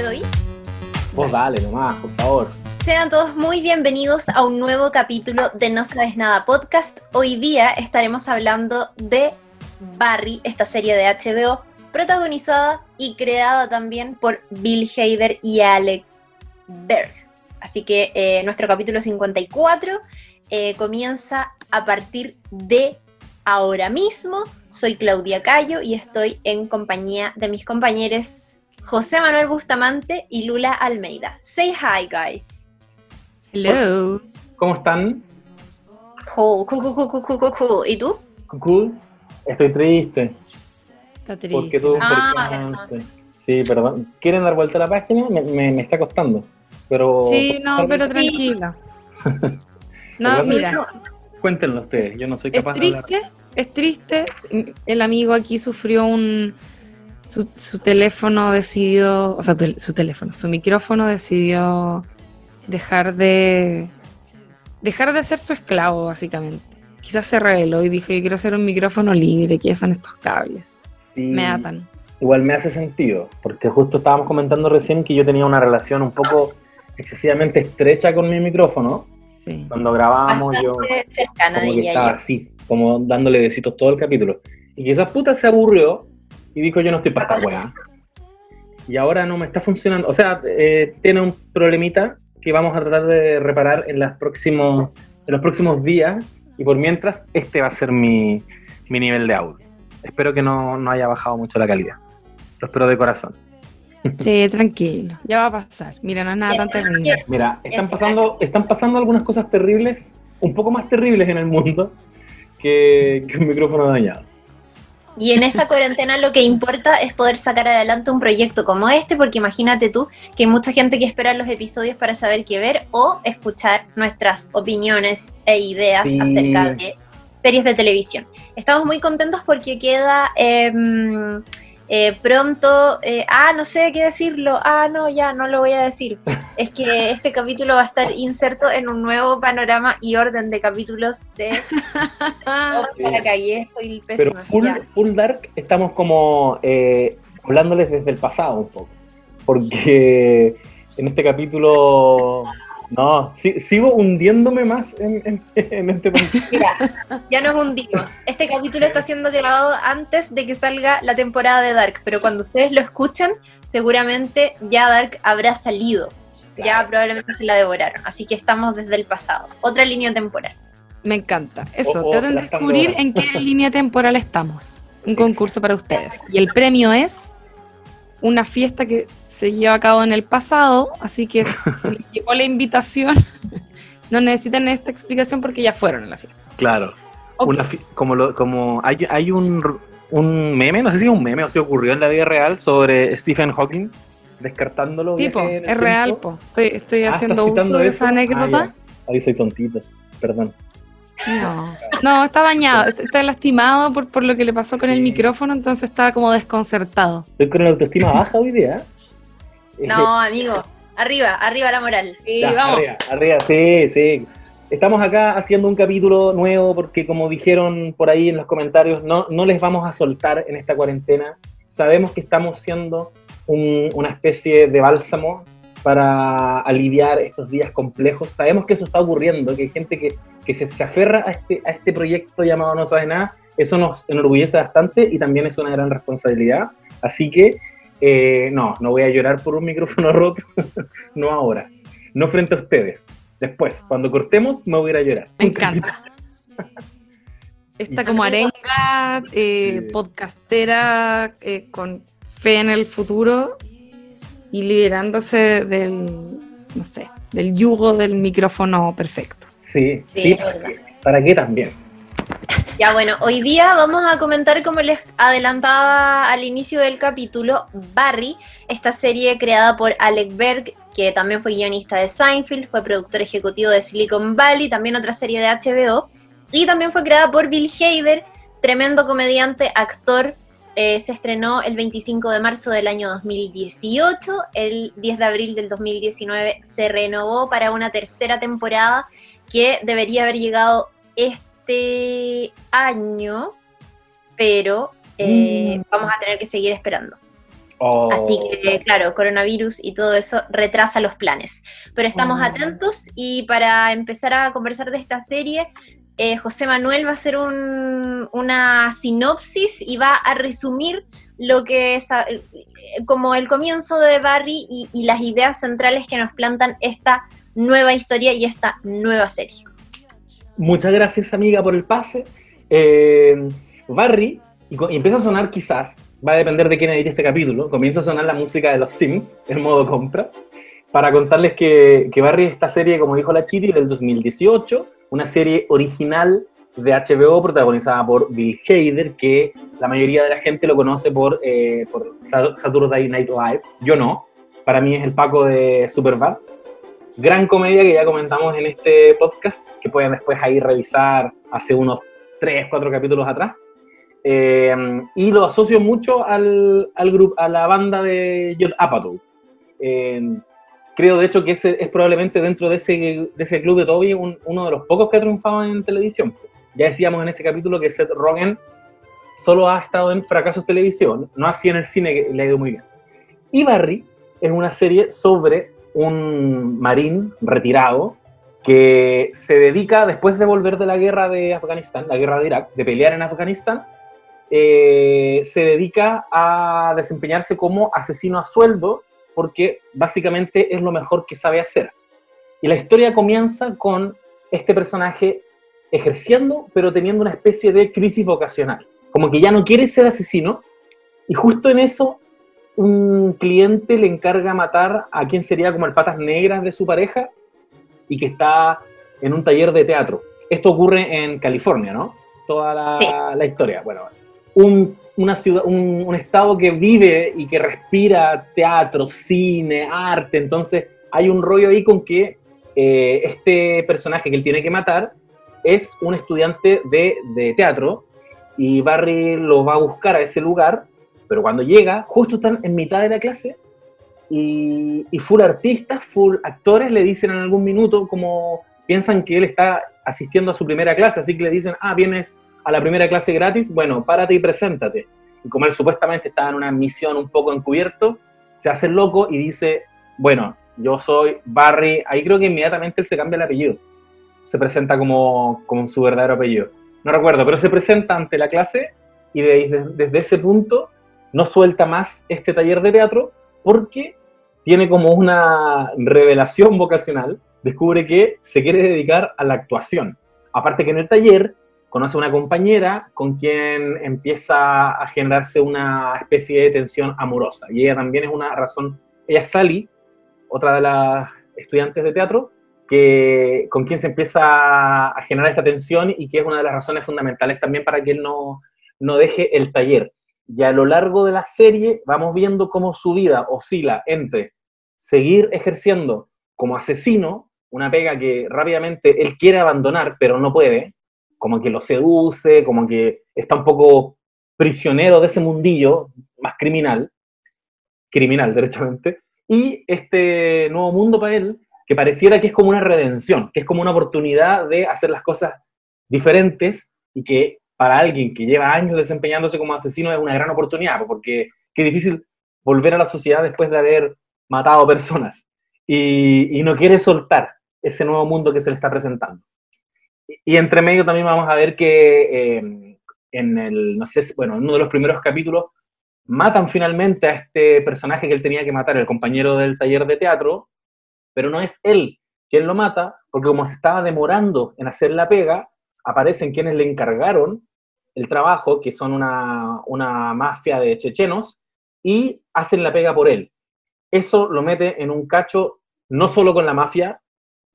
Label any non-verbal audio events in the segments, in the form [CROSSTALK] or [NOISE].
¿Le doy? Vos dale nomás, por favor. Sean todos muy bienvenidos a un nuevo capítulo de No Sabes Nada Podcast. Hoy día estaremos hablando de Barry, esta serie de HBO, protagonizada y creada también por Bill Hader y Alec Berg. Así que eh, nuestro capítulo 54 eh, comienza a partir de ahora mismo. Soy Claudia Cayo y estoy en compañía de mis compañeros José Manuel Bustamante y Lula Almeida. Say hi, guys. Hello. ¿Cómo están? Cool, cool, cool, cool, cool, cool, cool. ¿Y tú? Cool. Estoy triste. Está triste. ¿Por qué tú? Ah. Sí. Perdón. ¿Quieren dar vuelta a la página? Me, me- me está costando. Pero. Sí, no, pero tranquila. [LAUGHS] No, mira, Cuéntenlo ustedes. Yo no soy es capaz de hablar. triste, es triste. El amigo aquí sufrió un... Su, su teléfono decidió, o sea, tu- su teléfono, su micrófono decidió dejar de dejar de ser su esclavo, básicamente. Quizás se reveló y dijo, yo quiero ser un micrófono libre, ¿qué son estos cables? Sí, Me atan. Igual me hace sentido. Porque justo estábamos comentando recién que yo tenía una relación un poco excesivamente estrecha con mi micrófono. Sí. Cuando grabábamos, yo. Cercana, como que estaba yo. así, como dándole besitos todo el capítulo. Y quizás puta se aburrió y dijo yo no estoy para esta weá. Y ahora no me está funcionando. O sea, eh, tiene un problemita que vamos a tratar de reparar en, las próximos, en los próximos días. Y por mientras, este va a ser mi, mi nivel de audio. Espero que no, no haya bajado mucho la calidad. Lo espero de corazón. [LAUGHS] Sí, tranquilo, ya va a pasar. Mira, no es nada tan terrible. Mira, están Es- pasando, están pasando algunas cosas terribles, un poco más terribles en el mundo que, que un micrófono dañado. Y en esta cuarentena lo que importa es poder sacar adelante un proyecto como este, porque imagínate tú que hay mucha gente que espera los episodios para saber qué ver o escuchar nuestras opiniones e ideas Sí. acerca de series de televisión. Estamos muy contentos porque queda em, eh, pronto, eh, ah, no sé qué decirlo, ah, no, ya, no lo voy a decir. [LAUGHS] Es que este capítulo va a estar inserto en un nuevo panorama y orden de capítulos de... [LAUGHS] Oh, Sí. la cagué, estoy Pero pésima. full, ya. full Dark estamos como eh, hablándoles desde el pasado un poco. Porque en este capítulo. No, si- sigo hundiéndome más en, en- [LAUGHS] en este. Mira, ya nos hundimos. Este capítulo está siendo grabado antes de que salga la temporada de Dark, pero cuando ustedes lo escuchan, seguramente ya Dark habrá salido. Ya probablemente se la devoraron. Así que estamos desde el pasado. Otra línea temporal. Me encanta. Eso, O- o traten de descubrir en qué [LAUGHS] línea temporal estamos. Un concurso para ustedes. Y el premio es una fiesta que se lleva a cabo en el pasado, así que si [LAUGHS] les llegó la invitación, no necesitan esta explicación porque ya fueron a la fiesta. Claro. Ok. Una fi- como lo, como hay, hay un, un meme, no sé si es un meme o si ocurrió en la vida real sobre Stephen Hawking descartándolo. Tipo, es real, po. Estoy, estoy Ah, haciendo ¿estás uso de esa anécdota. Ah. Ahí soy tontito, perdón. No, no, está dañado, está lastimado por, por lo que le pasó con el micrófono, entonces está como desconcertado. Estoy con la autoestima baja hoy día. No, [LAUGHS] amigo. Arriba, arriba la moral. Sí, Ya, vamos. Arriba, arriba, sí, sí. Estamos acá haciendo un capítulo nuevo porque como dijeron por ahí en los comentarios, no, no les vamos a soltar en esta cuarentena. Sabemos que estamos siendo un- una especie de bálsamo para aliviar estos días complejos. Sabemos que eso está ocurriendo, que hay gente que, que se, se aferra a este, a este proyecto llamado No Sabes Nada. Eso nos enorgullece bastante y también es una gran responsabilidad. Así que, eh, no, no voy a llorar por un micrófono [LAUGHS] roto, no ahora, no frente a ustedes. Después, cuando cortemos, me voy a ir a llorar. Me encanta. Esta como arenga, eh, podcastera, eh, con fe en el futuro y liberándose del, no sé, del yugo del micrófono perfecto. Sí, Sí. ¿para qué también? Ya bueno, hoy día vamos a comentar, como les adelantaba al inicio del capítulo, Barry, esta serie creada por Alec Berg, que también fue guionista de Seinfeld, fue productor ejecutivo de Silicon Valley, también otra serie de HBO, y también fue creada por Bill Hader, tremendo comediante, actor. Eh, se estrenó el 25 de marzo del año 2018, el 10 de abril del 2019 se renovó para una tercera temporada que debería haber llegado este año, pero eh, Mm. vamos a tener que seguir esperando. Oh. Así que, claro, coronavirus y todo eso retrasa los planes. Pero estamos oh. atentos y para empezar a conversar de esta serie, eh, José Manuel va a hacer una sinopsis y va a resumir lo que es eh, como el comienzo de Barry y, las ideas centrales que nos plantan esta nueva historia y esta nueva serie. Muchas gracias amiga por el pase. Eh, Barry, y, empieza a sonar quizás, va a depender de quién edite este capítulo, comienza a sonar la música de los Sims en modo compras, para contarles que, que Barry esta serie, como dijo la Chiri, del 2018, una serie original de HBO protagonizada por Bill Hader, que la mayoría de la gente lo conoce por, eh, por Saturday Night Live. Yo no. Para mí es el Paco de Superbad. Gran comedia que ya comentamos en este podcast, que pueden después ahí revisar hace unos 3, 4 capítulos atrás. Eh, y lo asocio mucho al, al grupo, a la banda de Judd Apatow. Eh, creo de hecho que ese es probablemente dentro de ese, de ese club de Toby uno de los pocos que ha triunfado en televisión. Ya decíamos en ese capítulo que Seth Rogen solo ha estado en fracasos televisión, no así en el cine que le ha ido muy bien. Y Barry es una serie sobre un marín retirado que se dedica, después de volver de la guerra de Afganistán, la guerra de Irak, de pelear en Afganistán, eh, se dedica a desempeñarse como asesino a sueldo porque básicamente es lo mejor que sabe hacer. Y la historia comienza con este personaje ejerciendo, pero teniendo una especie de crisis vocacional. Como que ya no quiere ser asesino, y justo en eso un cliente le encarga matar a quien sería como el patas negras de su pareja y que está en un taller de teatro. Esto ocurre en California, ¿no? Toda la, historia. Bueno, un, una ciudad, un, estado que vive y que respira teatro, cine, arte. Entonces hay un rollo ahí con que eh, este personaje que él tiene que matar es un estudiante de, teatro y Barry lo va a buscar a ese lugar, pero cuando llega, justo están en mitad de la clase y, full artistas, full actores le dicen en algún minuto como piensan que él está asistiendo a su primera clase, así que le dicen, ah, vienes a la primera clase gratis, bueno, párate y preséntate. Y como él supuestamente estaba en una misión un poco encubierto, se hace loco y dice, bueno, yo soy Barry, ahí creo que inmediatamente él se cambia el apellido se presenta como, como su verdadero apellido. No recuerdo, pero se presenta ante la clase y desde, ese punto no suelta más este taller de teatro porque tiene como una revelación vocacional, descubre que se quiere dedicar a la actuación. Aparte que en el taller conoce a una compañera con quien empieza a generarse una especie de tensión amorosa. Y ella también es una razón, ella es Sally, otra de las estudiantes de teatro, que, con quien se empieza a generar esta tensión y que es una de las razones fundamentales también para que él no, no deje el taller. Y a lo largo de la serie vamos viendo cómo su vida oscila entre seguir ejerciendo como asesino, una pega que rápidamente él quiere abandonar, pero no puede, como que lo seduce, como que está un poco prisionero de ese mundillo más criminal, criminal derechamente, y este nuevo mundo para él que pareciera que es como una redención, que es como una oportunidad de hacer las cosas diferentes y que para alguien que lleva años desempeñándose como asesino es una gran oportunidad, porque qué difícil volver a la sociedad después de haber matado personas y, no quiere soltar ese nuevo mundo que se le está presentando. Y, entre medio también vamos a ver que eh, en el, no sé, bueno, en uno de los primeros capítulos matan finalmente a este personaje que él tenía que matar, el compañero del taller de teatro, pero no es él quien lo mata, porque como se estaba demorando en hacer la pega, aparecen quienes le encargaron el trabajo, que son una, mafia de chechenos, y hacen la pega por él. Eso lo mete en un cacho no solo con la mafia,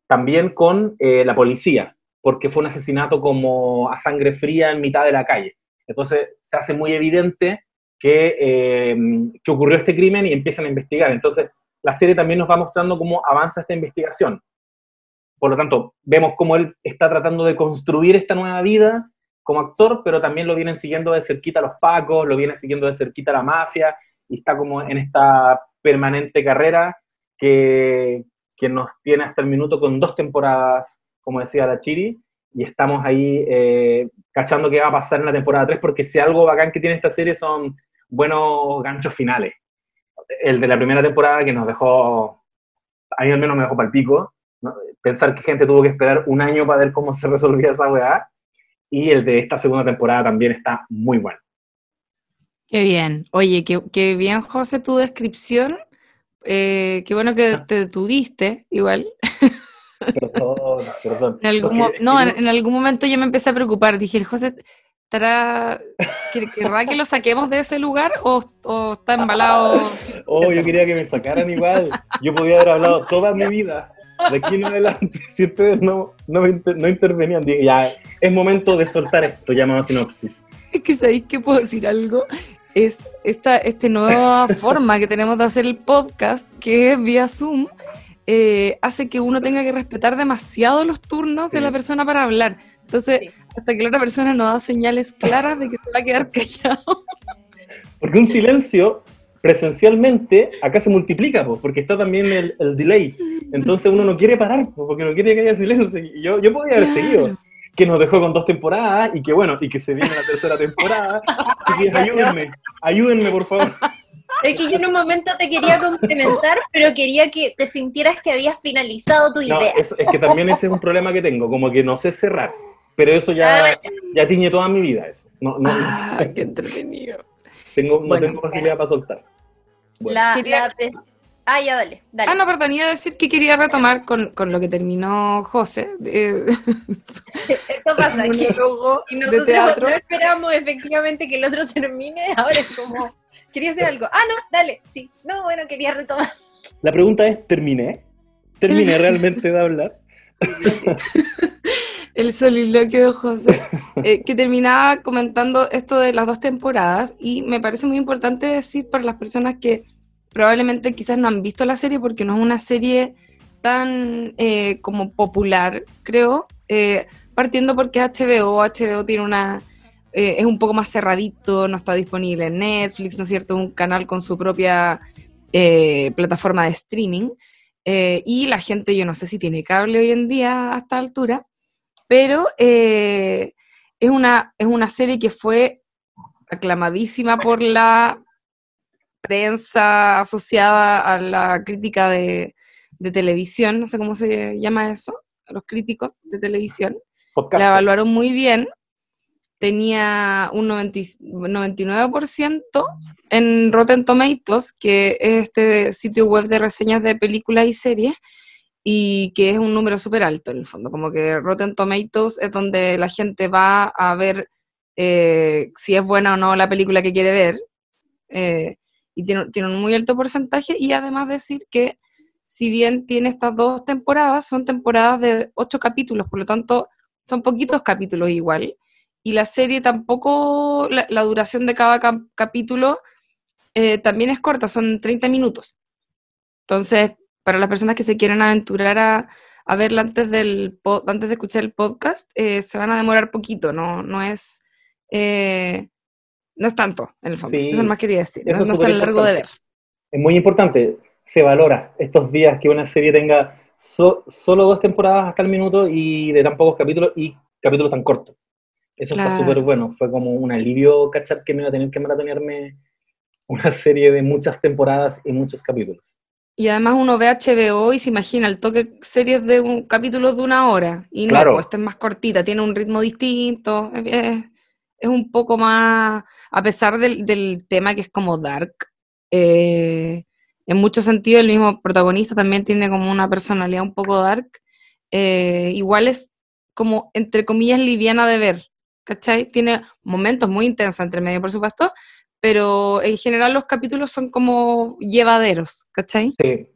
también con eh, la policía, porque fue un asesinato como a sangre fría en mitad de la calle. Entonces se hace muy evidente que, eh, que ocurrió este crimen y empiezan a investigar. Entonces la serie también nos va mostrando cómo avanza esta investigación. Por lo tanto, vemos cómo él está tratando de construir esta nueva vida como actor, pero también lo vienen siguiendo de cerquita los pacos, lo viene siguiendo de cerquita la mafia, y está como en esta permanente carrera que, nos tiene hasta el minuto con dos temporadas, como decía la Chiri, y estamos ahí eh, cachando qué va a pasar en la temporada 3, porque si algo bacán que tiene esta serie son buenos ganchos finales. el de la primera temporada que nos dejó, a mí al menos me dejó para el pico, pensar que gente tuvo que esperar un año para ver cómo se resolvía esa weá, y el de esta segunda temporada también está muy bueno. Qué bien. Oye, qué, bien, José, tu descripción. Eh, qué bueno que te detuviste, igual. Perdón, [LAUGHS] perdón. En algún, no, en, algún momento yo me empecé a preocupar. Dije, José, ¿estará, ¿querrá que lo saquemos de ese lugar o, está [LAUGHS] embalado? Oh, yo quería que me sacaran igual. Yo podía haber hablado toda mi vida. De aquí en adelante, [LAUGHS] si ustedes no, no, intervenían, dije, ya, es momento de soltar esto, llamado sinopsis. Es que sabéis que puedo decir algo es esta, esta nueva [LAUGHS] forma que tenemos de hacer el podcast, que es vía Zoom, eh, hace que uno tenga que respetar demasiado los turnos de la persona para hablar. Entonces, hasta que la otra persona no da señales claras de que se va a quedar [LAUGHS] callado. Porque un silencio presencialmente acá se multiplica, porque está también el, delay. Entonces uno no quiere parar, porque no quiere que haya silencio. yo, yo podría haber seguido que nos dejó con dos temporadas y que bueno, y que se viene la tercera temporada. [LAUGHS] ayúdenme, ayúdenme por favor. Es que yo en un momento te quería complementar, pero quería que te sintieras que habías finalizado tu idea. es que también ese es un problema que tengo, como que no sé cerrar. Pero eso ya, ah, ya tiñe toda mi vida eso. No, no, ah, qué entretenido. Tengo, no tengo facilidad para soltar. La, Ah, ya, dale, dale. Ah, no, perdón, iba a decir que quería retomar con, con lo que terminó José. De, [LAUGHS] Esto pasa, que y nosotros teatro. no esperamos efectivamente que el otro termine, [LAUGHS] ahora es como, quería hacer algo. Ah, no, dale, sí. No, bueno, quería retomar. La pregunta es, ¿terminé? ¿Terminé [LAUGHS] realmente de hablar? El soliloquio de José, eh, que terminaba comentando esto de las dos temporadas y me parece muy importante decir para las personas que probablemente quizás no han visto la serie porque no es una serie tan eh, como popular, creo, eh, partiendo porque HBO, HBO tiene una, eh, es un poco más cerradito, no está disponible en Netflix, ¿no es cierto? Un canal con su propia plataforma de streaming. y la gente, yo no sé si tiene cable hoy en día a esta altura, pero es, una, es una serie que fue aclamadísima por la prensa asociada a la crítica de, televisión, no sé cómo se llama eso, los críticos de televisión, la evaluaron muy bien, tenía un 99% en Rotten Tomatoes, que es este sitio web de reseñas de películas y series, y que es un número súper alto en el fondo, como que Rotten Tomatoes es donde la gente va a ver eh, si es buena o no la película que quiere ver. Eh, y tiene, un muy alto porcentaje y además decir que si bien tiene estas dos temporadas, son temporadas de ocho capítulos, por lo tanto son poquitos capítulos igual. Y la serie tampoco, la, duración de cada capítulo eh, también es corta, son 30 minutos. Entonces, para las personas que se quieren aventurar a, a verla antes, del, antes de escuchar el podcast, eh, se van a demorar poquito, no, no es... Eh, no es tanto, en el fondo. eso más quería decir. no, es tan largo de ver. Es muy importante. Se valora estos días que una serie tenga solo dos temporadas hasta el minuto y de tan pocos capítulos y capítulos tan cortos. Eso está súper bueno. Fue como un alivio cachar que me iba a tener que maratonearme una serie de muchas temporadas y muchos capítulos. Y además uno ve HBO y se imagina el toque series de un capítulo de una hora. Y no, claro. pues esta es más cortita, tiene un ritmo distinto. Es, es un poco más, a pesar del, tema que es como dark, eh, en muchos sentidos el mismo protagonista también tiene como una personalidad un poco dark, eh, igual es como, entre comillas, liviana de ver, ¿cachai? Tiene momentos muy intensos entre medio, por supuesto, pero en general los capítulos son como llevaderos, ¿cachai? Sí,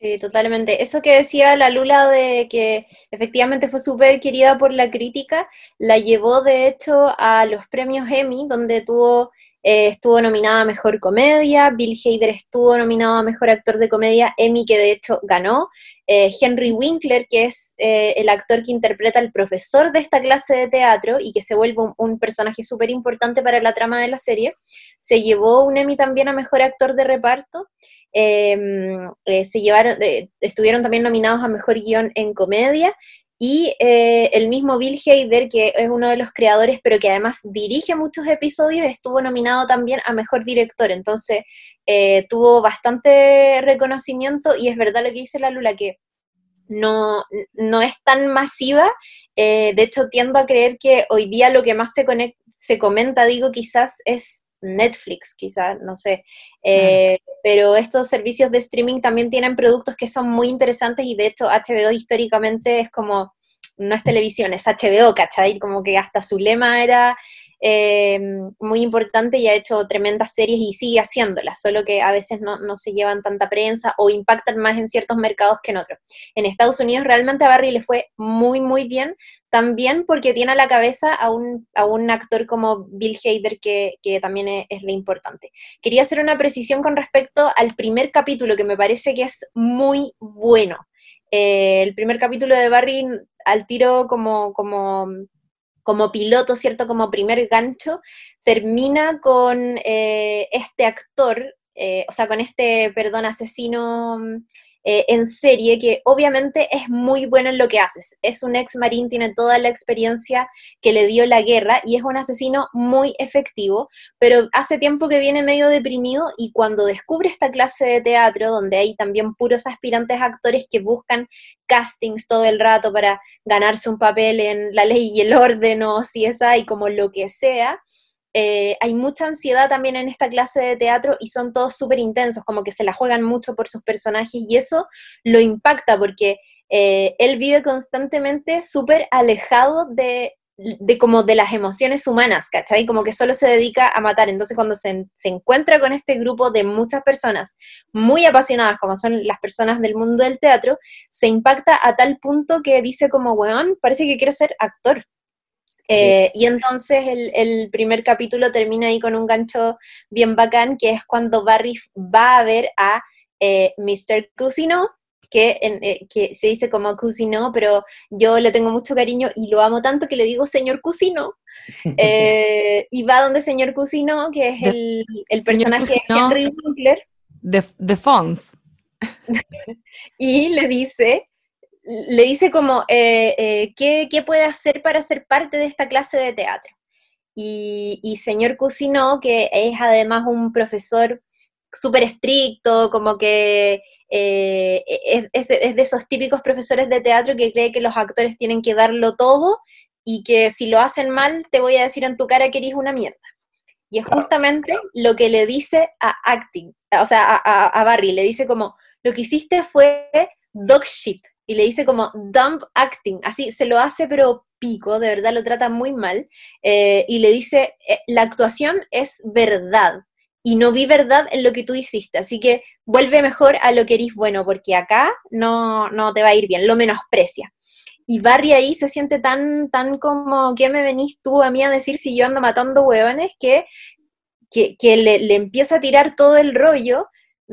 Sí, totalmente. Eso que decía la Lula de que efectivamente fue súper querida por la crítica, la llevó de hecho a los premios Emmy, donde tuvo, eh, estuvo nominada a Mejor Comedia, Bill Hader estuvo nominado a Mejor Actor de Comedia, Emmy que de hecho ganó, eh, Henry Winkler, que es eh, el actor que interpreta al profesor de esta clase de teatro y que se vuelve un, personaje súper importante para la trama de la serie, se llevó un Emmy también a Mejor Actor de Reparto. Em, eh, se llevaron, estuvieron también nominados a Mejor Guión en Comedia Y eh, el mismo Bill Hader, que es uno de los creadores, pero que además dirige muchos episodios, estuvo nominado también a Mejor Director. Entonces, eh, tuvo bastante reconocimiento y es verdad lo que dice la Lula, que no, no es tan masiva. Eh, de hecho, tiendo a creer que hoy día lo que más se, se comenta, digo, quizás es Netflix, quizás, no sé. Eh, pero estos servicios de streaming también tienen productos que son muy interesantes y de hecho HBO históricamente es como, no es televisión, es HBO, ¿cachai? Como que hasta su lema era eh, muy importante y ha hecho tremendas series y sigue haciéndolas, solo que a veces no, se llevan tanta prensa o impactan más en ciertos mercados que en otros. En Estados Unidos realmente a Barry le fue muy, muy bien, también porque tiene a la cabeza a un, a un actor como Bill Hader, que, también es, es, importante. Quería hacer una precisión con respecto al primer capítulo, que me parece que es muy bueno. Eh, el primer capítulo de Barry al tiro como, como como piloto, ¿cierto? Como primer gancho, termina con eh, este actor, eh, o sea, con este, perdón, asesino eh, en serie, que obviamente es muy bueno en lo que haces. Es un ex marín, tiene toda la experiencia que le dio la guerra y es un asesino muy efectivo, pero hace tiempo que viene medio deprimido y cuando descubre esta clase de teatro, donde hay también puros aspirantes actores que buscan castings todo el rato para ganarse un papel en la ley y el orden o si es y como lo que sea, eh, hay mucha ansiedad también en esta clase de teatro y son todos súper intensos, como que se la juegan mucho por sus personajes y eso lo impacta porque eh, él vive constantemente súper alejado de, como de las emociones humanas, ¿cachai? Como que solo se dedica a matar. Entonces cuando se, se, encuentra con este grupo de muchas personas muy apasionadas, como son las personas del mundo del teatro, se impacta a tal punto que dice como, weón, parece que quiero ser actor. Eh, y entonces el, primer capítulo termina ahí con un gancho bien bacán, que es cuando Barry va a ver a eh, Mr. Cusino, que, eh, que se dice como Cusino, pero yo le tengo mucho cariño y lo amo tanto que le digo señor Cusino. [LAUGHS] y va donde señor Cusino, que es el, personaje de Henry Winkler. De, de Fons. [LAUGHS] y le dice le dice como, eh, eh, ¿qué, puede hacer para ser parte de esta clase de teatro? Y, señor Cusino, que es además un profesor súper estricto, como que eh, es, es, de esos típicos profesores de teatro que cree que los actores tienen que darlo todo y que si lo hacen mal te voy a decir en tu cara que eres una mierda. Y es justamente lo que le dice a Acting, o sea, a, a Barry, le dice como, lo que hiciste fue dog shit, y le dice como dump acting, así se lo hace pero pico, de verdad lo trata muy mal, eh, y le dice, eh, la actuación es verdad, y no vi verdad en lo que tú hiciste, así que vuelve mejor a lo que eres bueno, porque acá no, no te va a ir bien, lo menosprecia. Y Barry ahí se siente tan, tan como, ¿qué me venís tú a mí a decir si yo ando matando hueones? Que, que, que le, le empieza a tirar todo el rollo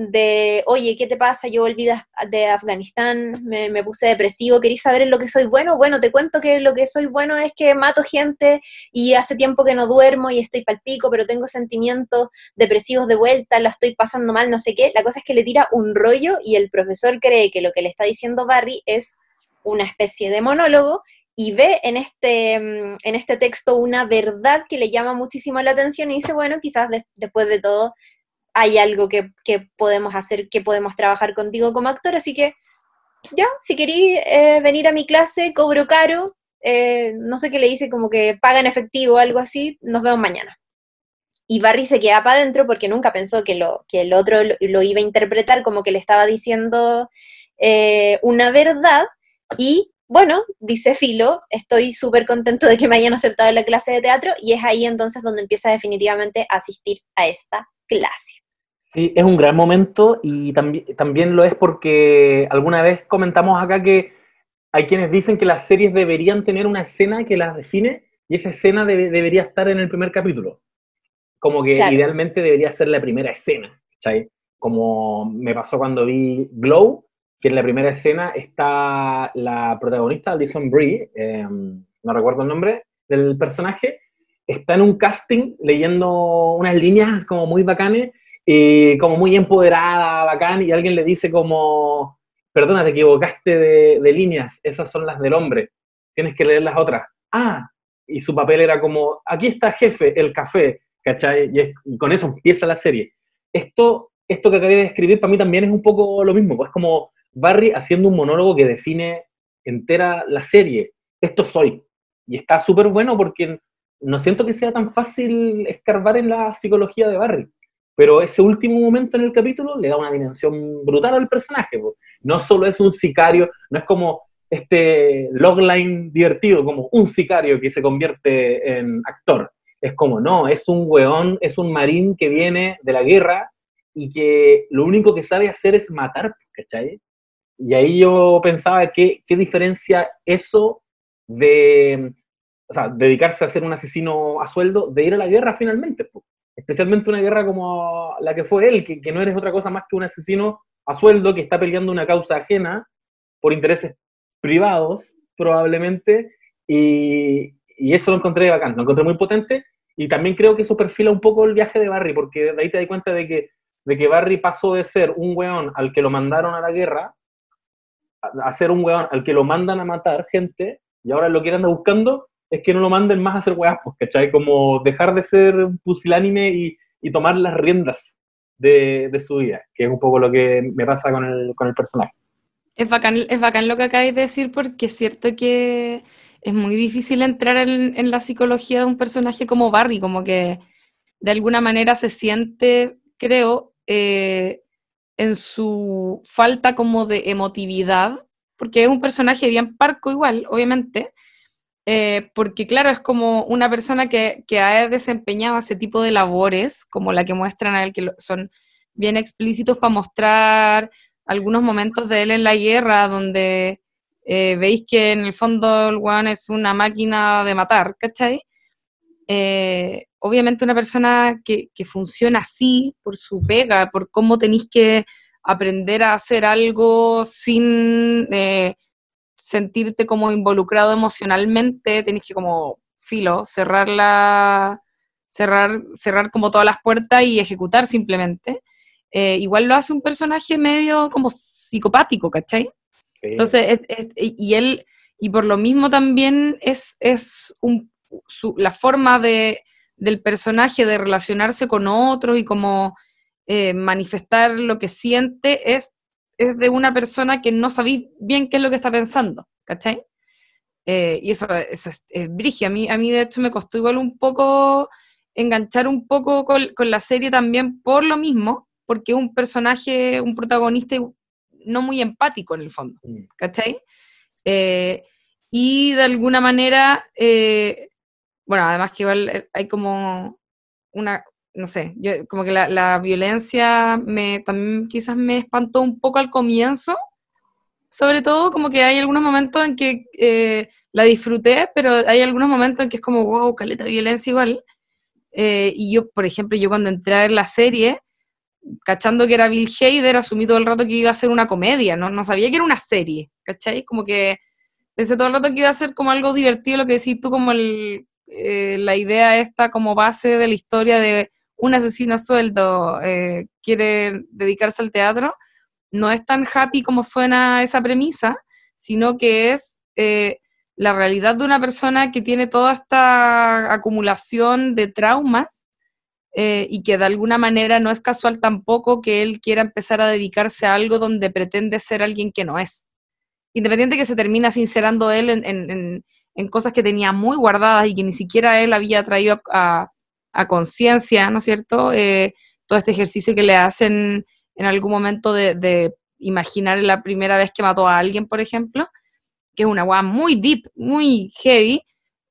de, oye, ¿qué te pasa? Yo volví de, Afganistán, me, puse depresivo, ¿querís saber en lo que soy bueno? Bueno, te cuento que lo que soy bueno es que mato gente y hace tiempo que no duermo y estoy palpico, pero tengo sentimientos depresivos de vuelta, la estoy pasando mal, no sé qué. La cosa es que le tira un rollo y el profesor cree que lo que le está diciendo Barry es una especie de monólogo y ve en este, mm, en este texto una verdad que le llama muchísimo la atención y dice, bueno, quizás después de todo hay algo que, podemos hacer, que podemos trabajar contigo como actor, así que ya, si queréis eh, venir a mi clase, cobro caro, eh, no sé qué le dice, como que paga en efectivo o algo así, nos vemos mañana. Y Barry se queda para adentro porque nunca pensó que, lo, que el otro lo, iba a interpretar como que le estaba diciendo eh, una verdad. Y bueno, dice Filo, estoy súper contento de que me hayan aceptado la clase de teatro y es ahí entonces donde empieza definitivamente a asistir a esta clase. Sí, es un gran momento y también, también lo es porque alguna vez comentamos acá que hay quienes dicen que las series deberían tener una escena que las define y esa escena debería estar en el primer capítulo. Como que idealmente debería ser la primera escena, ¿cachai? Como me pasó cuando vi Glow, que en la primera escena está la protagonista, Alison Brie, em, no recuerdo el nombre del personaje, está en un casting leyendo unas líneas como muy bacanes y como muy empoderada, bacán, y alguien le dice como, perdona, te equivocaste de, líneas, esas son las del hombre. tienes que leer las otras. Ah, y su papel era como, aquí está jefe, el café, ¿cachai? Y, con eso empieza la serie. Esto, esto que acabé de escribir para mí también es un poco lo mismo, pues es como Barry haciendo un monólogo que define entera la serie. Esto soy. Y está súper bueno porque no siento que sea tan fácil escarbar en la psicología de Barry. Pero ese último momento en el capítulo le da una dimensión brutal al personaje. No solo es un sicario, no es como este logline divertido, como un sicario que se convierte en actor. Es como, no, es un weón, es un marín que viene de la guerra y que lo único que sabe hacer es matar, ¿cachai? Y ahí yo pensaba, ¿qué, qué diferencia eso de, o sea, dedicarse a ser un asesino a sueldo, de ir a la guerra finalmente? Especialmente una guerra como la que fue él, que, que no eres otra cosa más que un asesino a sueldo que está peleando una causa ajena por intereses privados, probablemente, y, y, eso lo encontré bacán, lo encontré muy potente, y también creo que eso perfila un poco el viaje de Barry, porque de ahí te das cuenta de que, de que Barry pasó de ser un weón al que lo mandaron a la guerra a ser un weón al que lo mandan a matar gente y ahora lo que anda buscando es que no lo manden más a hacer weas, pues, ¿cachai? Como dejar de ser pusilánime y, y tomar las riendas de, de, su vida, que es un poco lo que me pasa con el, con el personaje. Es bacán, es bacán lo que acabáis de decir porque es cierto que es muy difícil entrar en, en la psicología de un personaje como Barry, como que de alguna manera se siente, creo, eh, en su falta como de emotividad, porque es un personaje bien parco igual, obviamente, eh, porque claro, es como una persona que, que, ha desempeñado ese tipo de labores, como la que muestran a él, que son bien explícitos para mostrar algunos momentos de él en la guerra, donde eh, veis que en el fondo el One es una máquina de matar, ¿cachai? Eh, obviamente una persona que, funciona así por su pega, por cómo tenéis que aprender a hacer algo sin eh, sentirte como involucrado emocionalmente, tenéis que como filo, cerrar la, cerrar, cerrar como todas las puertas y ejecutar simplemente. Eh, igual lo hace un personaje medio como psicopático, ¿cachai? Entonces, y él, y por lo mismo también es, es un, la forma de, del personaje de relacionarse con otros y como eh, manifestar lo que siente es, es de una persona que no sabéis bien qué es lo que está pensando, ¿cachai? Eh, y eso, eso es, es A mí, a mí, de hecho, me costó igual un poco enganchar un poco con, con la serie también por lo mismo, porque es un personaje, un protagonista no muy empático en el fondo, mm. ¿cachai? Eh, y de alguna manera bueno, además que igual eh, hay como una, no sé, yo como que la, violencia me también quizás me espantó un poco al comienzo, sobre todo como que hay algunos momentos en que eh, la disfruté, pero hay algunos momentos en que es como, wow, caleta violencia igual. Eh, y yo, por ejemplo, yo cuando entré a la serie, cachando que era Bill Hader, asumí todo el rato que iba a ser una comedia, ¿no? No sabía que era una serie, ¿cachai? Como que pensé todo el rato que iba a ser como algo divertido, lo que decís tú, como el, eh, la idea esta como base de la historia de un asesino sueldo eh, quiere dedicarse al teatro, no es tan happy como suena esa premisa, sino que es eh, la realidad de una persona que tiene toda esta acumulación de traumas y que de alguna manera no es casual tampoco que él quiera empezar a dedicarse a algo donde pretende ser alguien que no es. Independiente que se termina sincerando él en en cosas que tenía muy guardadas y que ni siquiera él había traído a, conciencia, ¿no es cierto? Eh, todo este ejercicio que le hacen en algún momento de, imaginar la primera vez que mató a alguien, por ejemplo, que es una weá muy deep, muy heavy,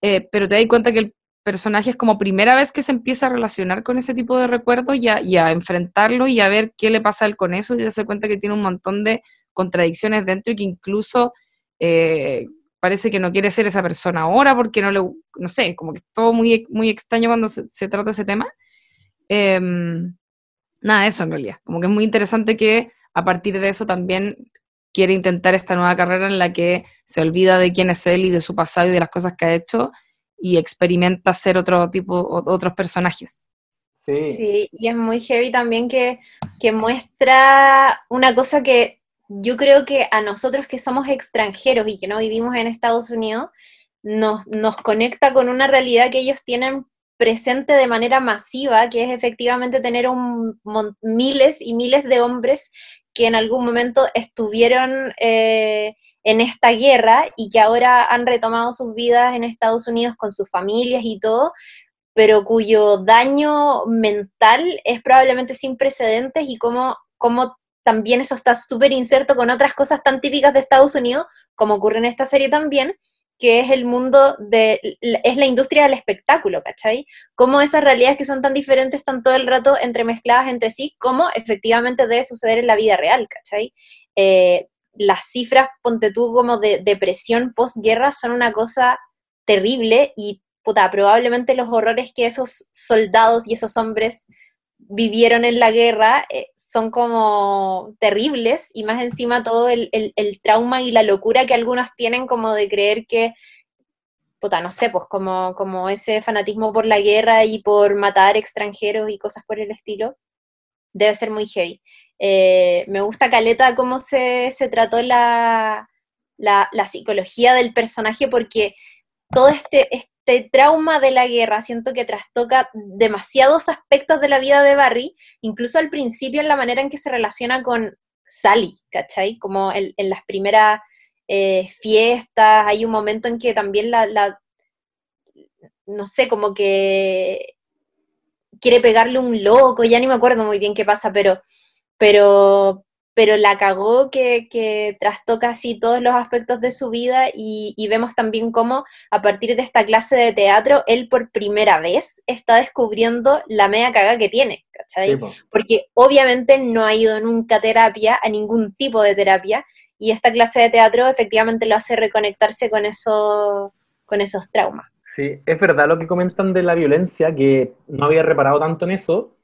eh, pero te das cuenta que el personaje es como primera vez que se empieza a relacionar con ese tipo de recuerdos y a, a enfrentarlo y a ver qué le pasa a él con eso y se da cuenta que tiene un montón de contradicciones dentro y que incluso eh, parece que no quiere ser esa persona ahora porque no le, no sé, como que es todo muy, muy extraño cuando se, trata de ese tema. Em, nada de eso en realidad, como que es muy interesante que a partir de eso también quiere intentar esta nueva carrera en la que se olvida de quién es él y de su pasado y de las cosas que ha hecho y experimenta ser otro tipo, otros personajes. Sí. sí, y es muy heavy también que, que muestra una cosa que yo creo que a nosotros que somos extranjeros y que no vivimos en Estados Unidos, nos, nos conecta con una realidad que ellos tienen presente de manera masiva, que es efectivamente tener un, miles y miles de hombres que en algún momento estuvieron eh, en esta guerra y que ahora han retomado sus vidas en Estados Unidos con sus familias y todo, pero cuyo daño mental es probablemente sin precedentes y cómo, cómo también eso está súper inserto con otras cosas tan típicas de Estados Unidos, como ocurre en esta serie también, que es el mundo de, es la industria del espectáculo, ¿cachai? Cómo esas realidades que son tan diferentes están todo el rato entremezcladas entre sí, como efectivamente debe suceder en la vida real, ¿cachai? Eh, las cifras, ponte tú, como de depresión postguerra son una cosa terrible y, puta, probablemente los horrores que esos soldados y esos hombres vivieron en la guerra eh, son como terribles y más encima todo el, trauma y la locura que algunos tienen como de creer que, puta, no sé, pues como, como ese fanatismo por la guerra y por matar extranjeros y cosas por el estilo, debe ser muy heavy. Eh, me gusta Caleta cómo se, trató la, la, psicología del personaje porque todo este trauma de la guerra siento que trastoca demasiados aspectos de la vida de Barry, incluso al principio en la manera en que se relaciona con Sally, ¿cachai? Como en, las primeras eh, fiestas, hay un momento en que también la, la, no sé, como que quiere pegarle un loco, ya ni me acuerdo muy bien qué pasa, pero, pero, pero la cagó que, trastoca así todos los aspectos de su vida y, vemos también cómo a partir de esta clase de teatro él por primera vez está descubriendo la media caga que tiene, ¿cachai? Porque obviamente no ha ido nunca a terapia, a ningún tipo de terapia, y esta clase de teatro efectivamente lo hace reconectarse con, eso, con esos traumas. Sí, es verdad lo que comentan de la violencia, que no había reparado tanto en eso,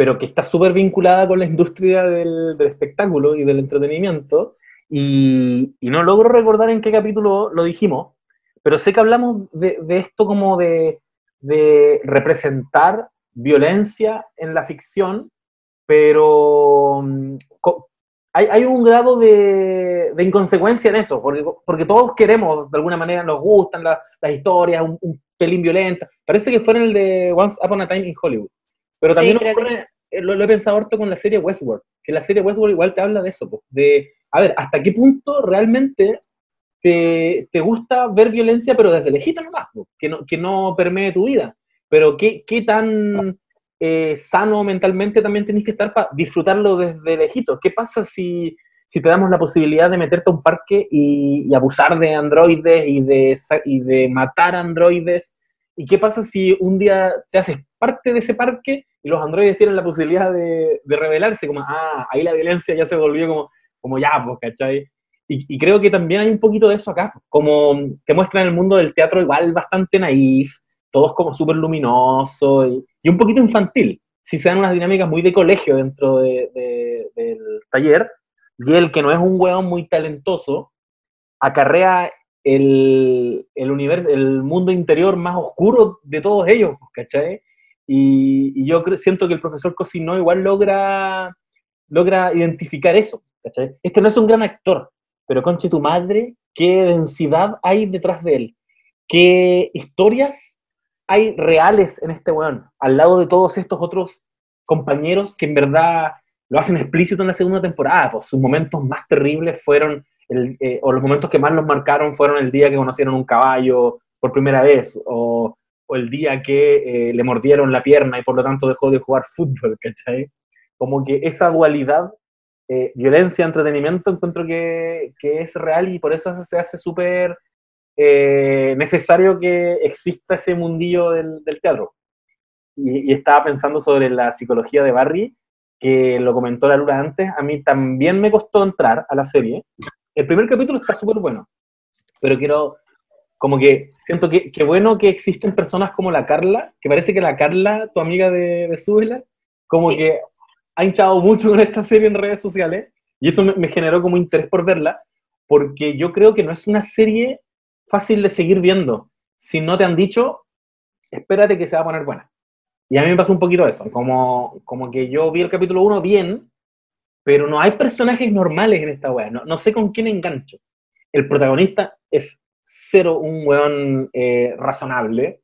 pero que está súper vinculada con la industria del, espectáculo y del entretenimiento. Y, no logro recordar en qué capítulo lo dijimos, pero sé que hablamos de, esto como de, representar violencia en la ficción, pero mm, hay, un grado de, inconsecuencia en eso, porque, porque, todos queremos, de alguna manera, nos gustan las historias, un, pelín violenta. Parece que fue en el de Once Upon a Time in Hollywood. Pero también eh, lo, he pensado harto con la serie Westworld, que la serie Westworld igual te habla de eso, de, a ver, ¿hasta qué punto realmente te, te gusta ver violencia, pero desde lejito nomás, que no, que no permee tu vida? Pero qué, qué tan eh, sano mentalmente también tenés que estar para disfrutarlo desde lejito. ¿Qué pasa si, si te damos la posibilidad de meterte a un parque y, y abusar de androides y de, y de matar androides? ¿Y qué pasa si un día te haces parte de ese parque y los androides tienen la posibilidad de, de rebelarse, como, ah, ahí la violencia ya se volvió como, como ya, pues, ¿cachai? Y, creo que también hay un poquito de eso acá, como te muestran el mundo del teatro igual bastante naif, todos como súper luminoso y, un poquito infantil. Si se dan unas dinámicas muy de colegio dentro de, del taller, y el que no es un hueón muy talentoso, acarrea el, el, universo, el mundo interior más oscuro de todos ellos, ¿cachai? Y, yo siento que el profesor Cosino igual logra, logra identificar eso. Este no es un gran actor, pero conche tu madre, qué densidad hay detrás de él. Qué historias hay reales en este weón, al lado de todos estos otros compañeros que en verdad lo hacen explícito en la segunda temporada. Pues sus momentos más terribles fueron, eh, o los momentos que más los marcaron fueron el día que conocieron un caballo por primera vez, o el día que eh, le mordieron la pierna y por lo tanto dejó de jugar fútbol, [LAUGHS] ¿cachai? Como que esa dualidad, eh, violencia, entretenimiento, encuentro que, que, es real y por eso se hace súper eh, necesario que exista ese mundillo del, del teatro. Y, y, estaba pensando sobre la psicología de Barry, que lo comentó la Lula antes, a mí también me costó entrar a la serie. El primer capítulo está súper bueno, pero quiero como que siento que, que, bueno que existen personas como la Carla, que parece que la Carla, tu amiga de, de como que ha hinchado mucho con esta serie en redes sociales, y eso me, generó como interés por verla, porque yo creo que no es una serie fácil de seguir viendo. Si no te han dicho, espérate que se va a poner buena. Y a mí me pasó un poquito eso, como, como que yo vi el capítulo 1 bien, pero no hay personajes normales en esta weá, no, no sé con quién engancho. El protagonista es cero un weón eh, razonable,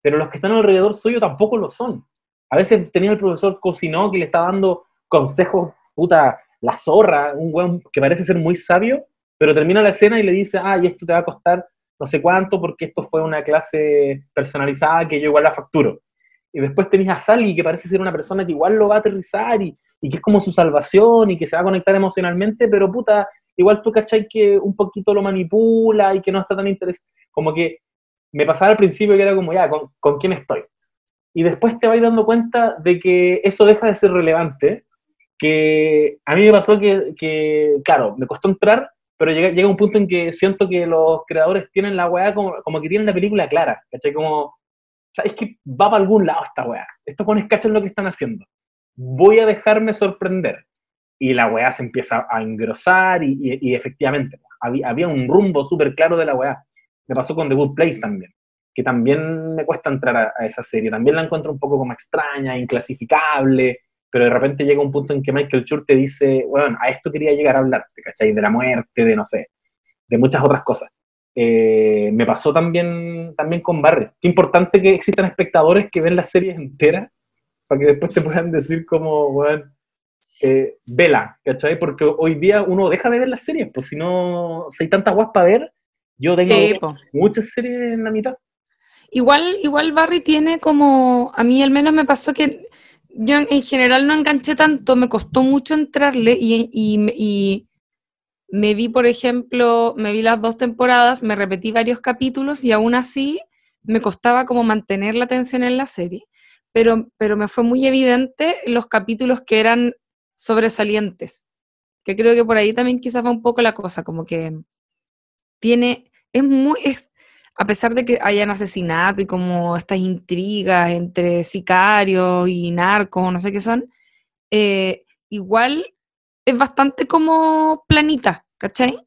pero los que están alrededor suyo tampoco lo son. A veces tenía el profesor Cosinó que le está dando consejos, puta, la zorra, un weón que parece ser muy sabio, pero termina la escena y le dice, ah, y esto te va a costar no sé cuánto porque esto fue una clase personalizada que yo igual la facturo. Y después tenías a Sally, que parece ser una persona que igual lo va a aterrizar y, y que es como su salvación y que se va a conectar emocionalmente, pero puta, igual tú cachai que un poquito lo manipula y que no está tan interesado. Como que me pasaba al principio que era como, ya, ¿con, ¿con quién estoy? Y después te vas dando cuenta de que eso deja de ser relevante, que a mí me pasó que, que claro, me costó entrar, pero llega, llega un punto en que siento que los creadores tienen la weá como, como que tienen la película clara, ¿cachai? Como, o sea, es que va para algún lado esta weá. Estos pones cachan lo que están haciendo. Voy a dejarme sorprender. Y la weá se empieza a engrosar y, y, y efectivamente había, había, un rumbo súper claro de la weá. Me pasó con The Good Place también, que también me cuesta entrar a, a, esa serie. También la encuentro un poco como extraña, inclasificable, pero de repente llega un punto en que Michael Schur te dice, bueno, a esto quería llegar a hablarte, ¿cachai? De la muerte, de no sé, de muchas otras cosas. Eh, me pasó también, también con Barry. Qué importante que existan espectadores que ven las series enteras para que después te puedan decir como, bueno, eh, vela, ¿cachai? Porque hoy día uno deja de ver las series, pues si no, si hay tanta guas para ver, yo tengo sí, muchas series en la mitad. Igual, igual Barry tiene como, a mí al menos me pasó que yo en general no enganché tanto, me costó mucho entrarle y, y, y, me vi, por ejemplo, me vi las dos temporadas, me repetí varios capítulos y aún así me costaba como mantener la atención en la serie, pero, pero me fue muy evidente los capítulos que eran sobresalientes, que creo que por ahí también quizás va un poco la cosa, como que tiene, es muy, es, a pesar de que hayan asesinato y como estas intrigas entre sicarios y narcos, no sé qué son, eh, igual es bastante como planita, ¿cachai?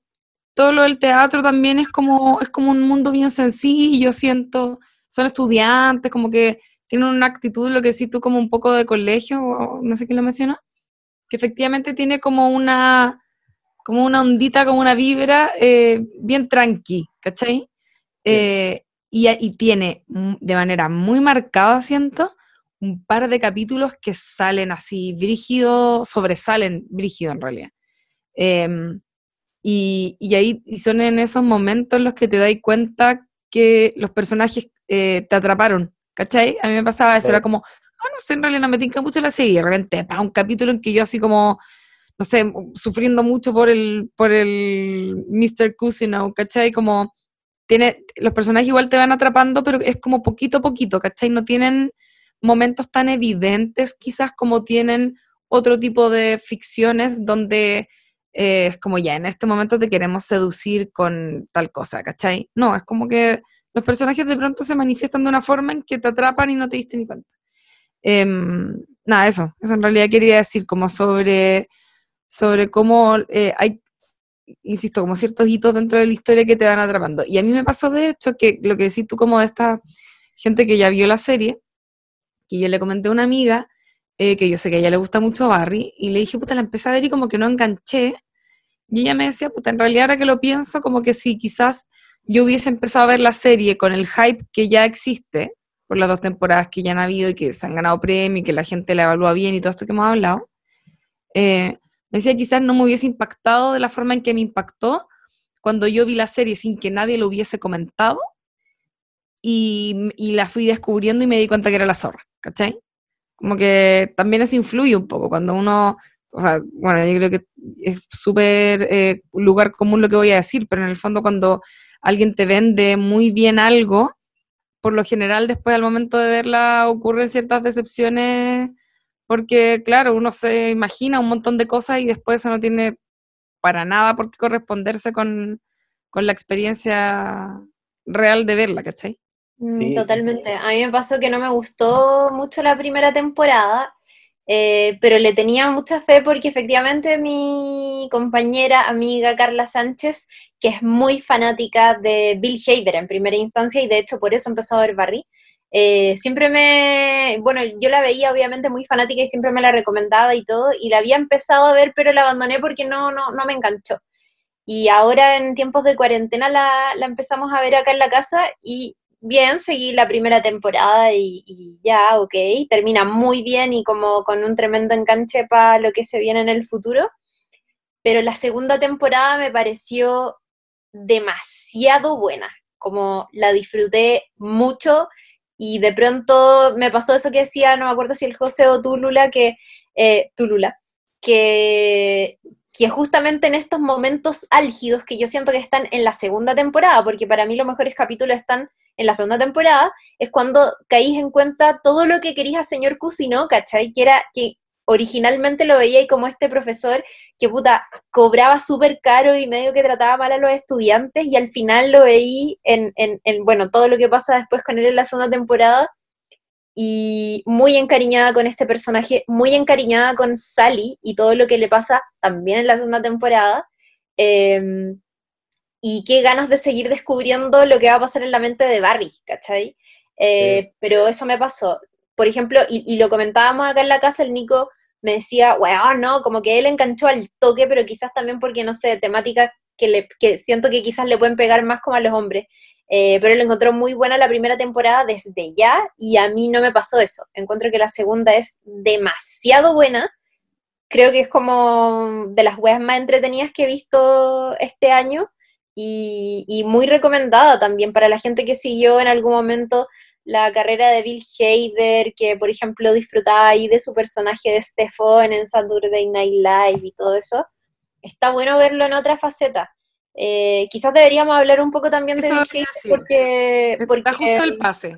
Todo lo del teatro también es como, es como un mundo bien sencillo, siento, son estudiantes, como que tienen una actitud, lo que sí tú, como un poco de colegio, no sé quién lo menciona, que efectivamente tiene como una, como una ondita, como una vibra eh, bien tranqui, ¿cachai? Eh, y, y, tiene de manera muy marcada, siento, un par de capítulos que salen así, brígido, sobresalen brígido en realidad. Eh, y, y, ahí y son en esos momentos los que te das cuenta que los personajes eh, te atraparon, ¿cachai? A mí me pasaba eso, sí. era como, no sé, en realidad no me tinca mucho la serie, de repente, pa, un capítulo en que yo así como, no sé, sufriendo mucho por el, por el Mr. Cousino, ¿cachai? Como tiene, los personajes igual te van atrapando, pero es como poquito a poquito, ¿cachai? No tienen momentos tan evidentes quizás como tienen otro tipo de ficciones donde eh, es como ya, en este momento te queremos seducir con tal cosa, ¿cachai? No, es como que los personajes de pronto se manifiestan de una forma en que te atrapan y no te diste ni cuenta. Eh, nada, eso, eso en realidad quería decir como sobre, sobre cómo eh, hay insisto, como ciertos hitos dentro de la historia que te van atrapando. Y a mí me pasó, de hecho, que lo que decís tú como de esta gente que ya vio la serie, que yo le comenté a una amiga, eh, que yo sé que a ella le gusta mucho Barry, y le dije, puta, la empecé a ver y como que no enganché. Y ella me decía, puta, en realidad ahora que lo pienso, como que si quizás yo hubiese empezado a ver la serie con el hype que ya existe, por las dos temporadas que ya han habido y que se han ganado premio y que la gente la evalúa bien y todo esto que hemos hablado, eh, me decía, quizás no me hubiese impactado de la forma en que me impactó cuando yo vi la serie sin que nadie lo hubiese comentado y, y la fui descubriendo y me di cuenta que era la zorra, ¿cachai? Como que también eso influye un poco cuando uno, o sea, bueno, yo creo que es súper eh, lugar común lo que voy a decir, pero en el fondo cuando alguien te vende muy bien algo, por lo general después al momento de verla ocurren ciertas decepciones porque claro, uno se imagina un montón de cosas y después eso no tiene para nada por qué corresponderse con, con la experiencia real de verla, ¿cachai? Mm, sí, Totalmente. Sí. A mí me pasó que no me gustó mucho la primera temporada, eh, pero le tenía mucha fe porque efectivamente mi compañera, amiga Carla Sánchez, que es muy fanática de Bill Hader en primera instancia y de hecho por eso empezó a ver Barry, Eh, siempre me, bueno, yo la veía obviamente muy fanática y siempre me la recomendaba y todo, y la había empezado a ver, pero la abandoné porque no, no, no me enganchó. Y ahora en tiempos de cuarentena la, la empezamos a ver acá en la casa y bien, seguí la primera temporada y, ya, ok, termina muy bien y como con un tremendo enganche para lo que se viene en el futuro. Pero la segunda temporada me pareció demasiado buena, como la disfruté mucho y de pronto me pasó eso que decía, no me acuerdo si el José o Tulula, que, eh, Tulula, que, que justamente en estos momentos álgidos que yo siento que están en la segunda temporada, porque para mí los mejores capítulos están en la segunda temporada, es cuando caís en cuenta todo lo que querías señor Cusino, ¿cachai? Que era que originalmente lo veía y como este profesor que puta cobraba súper caro y medio que trataba mal a los estudiantes y al final lo veí en, en, bueno, todo lo que pasa después con él en la segunda temporada y muy encariñada con este personaje, muy encariñada con Sally y todo lo que le pasa también en la segunda temporada. Em, y qué ganas de seguir descubriendo lo que va a pasar en la mente de Barry, ¿cachai? Eh, pero eso me pasó. Por ejemplo, y, y, lo comentábamos acá en la casa, el Nico me decía, wow, no, como que él enganchó al toque, pero quizás también porque, no sé, temáticas que, le, que siento que quizás le pueden pegar más como a los hombres. Eh, pero él encontró muy buena la primera temporada desde ya y a mí no me pasó eso. Encuentro que la segunda es demasiado buena. Creo que es como de las weas más entretenidas que he visto este año y, y muy recomendada también para la gente que siguió en algún momento la carrera de Bill Hader, que por ejemplo disfrutaba ahí de su personaje de Stefan en Saturday Night Live y todo eso, está bueno verlo en otra faceta. Eh, quizás deberíamos hablar un poco también de Bill Hader porque, porque... Está justo el pase.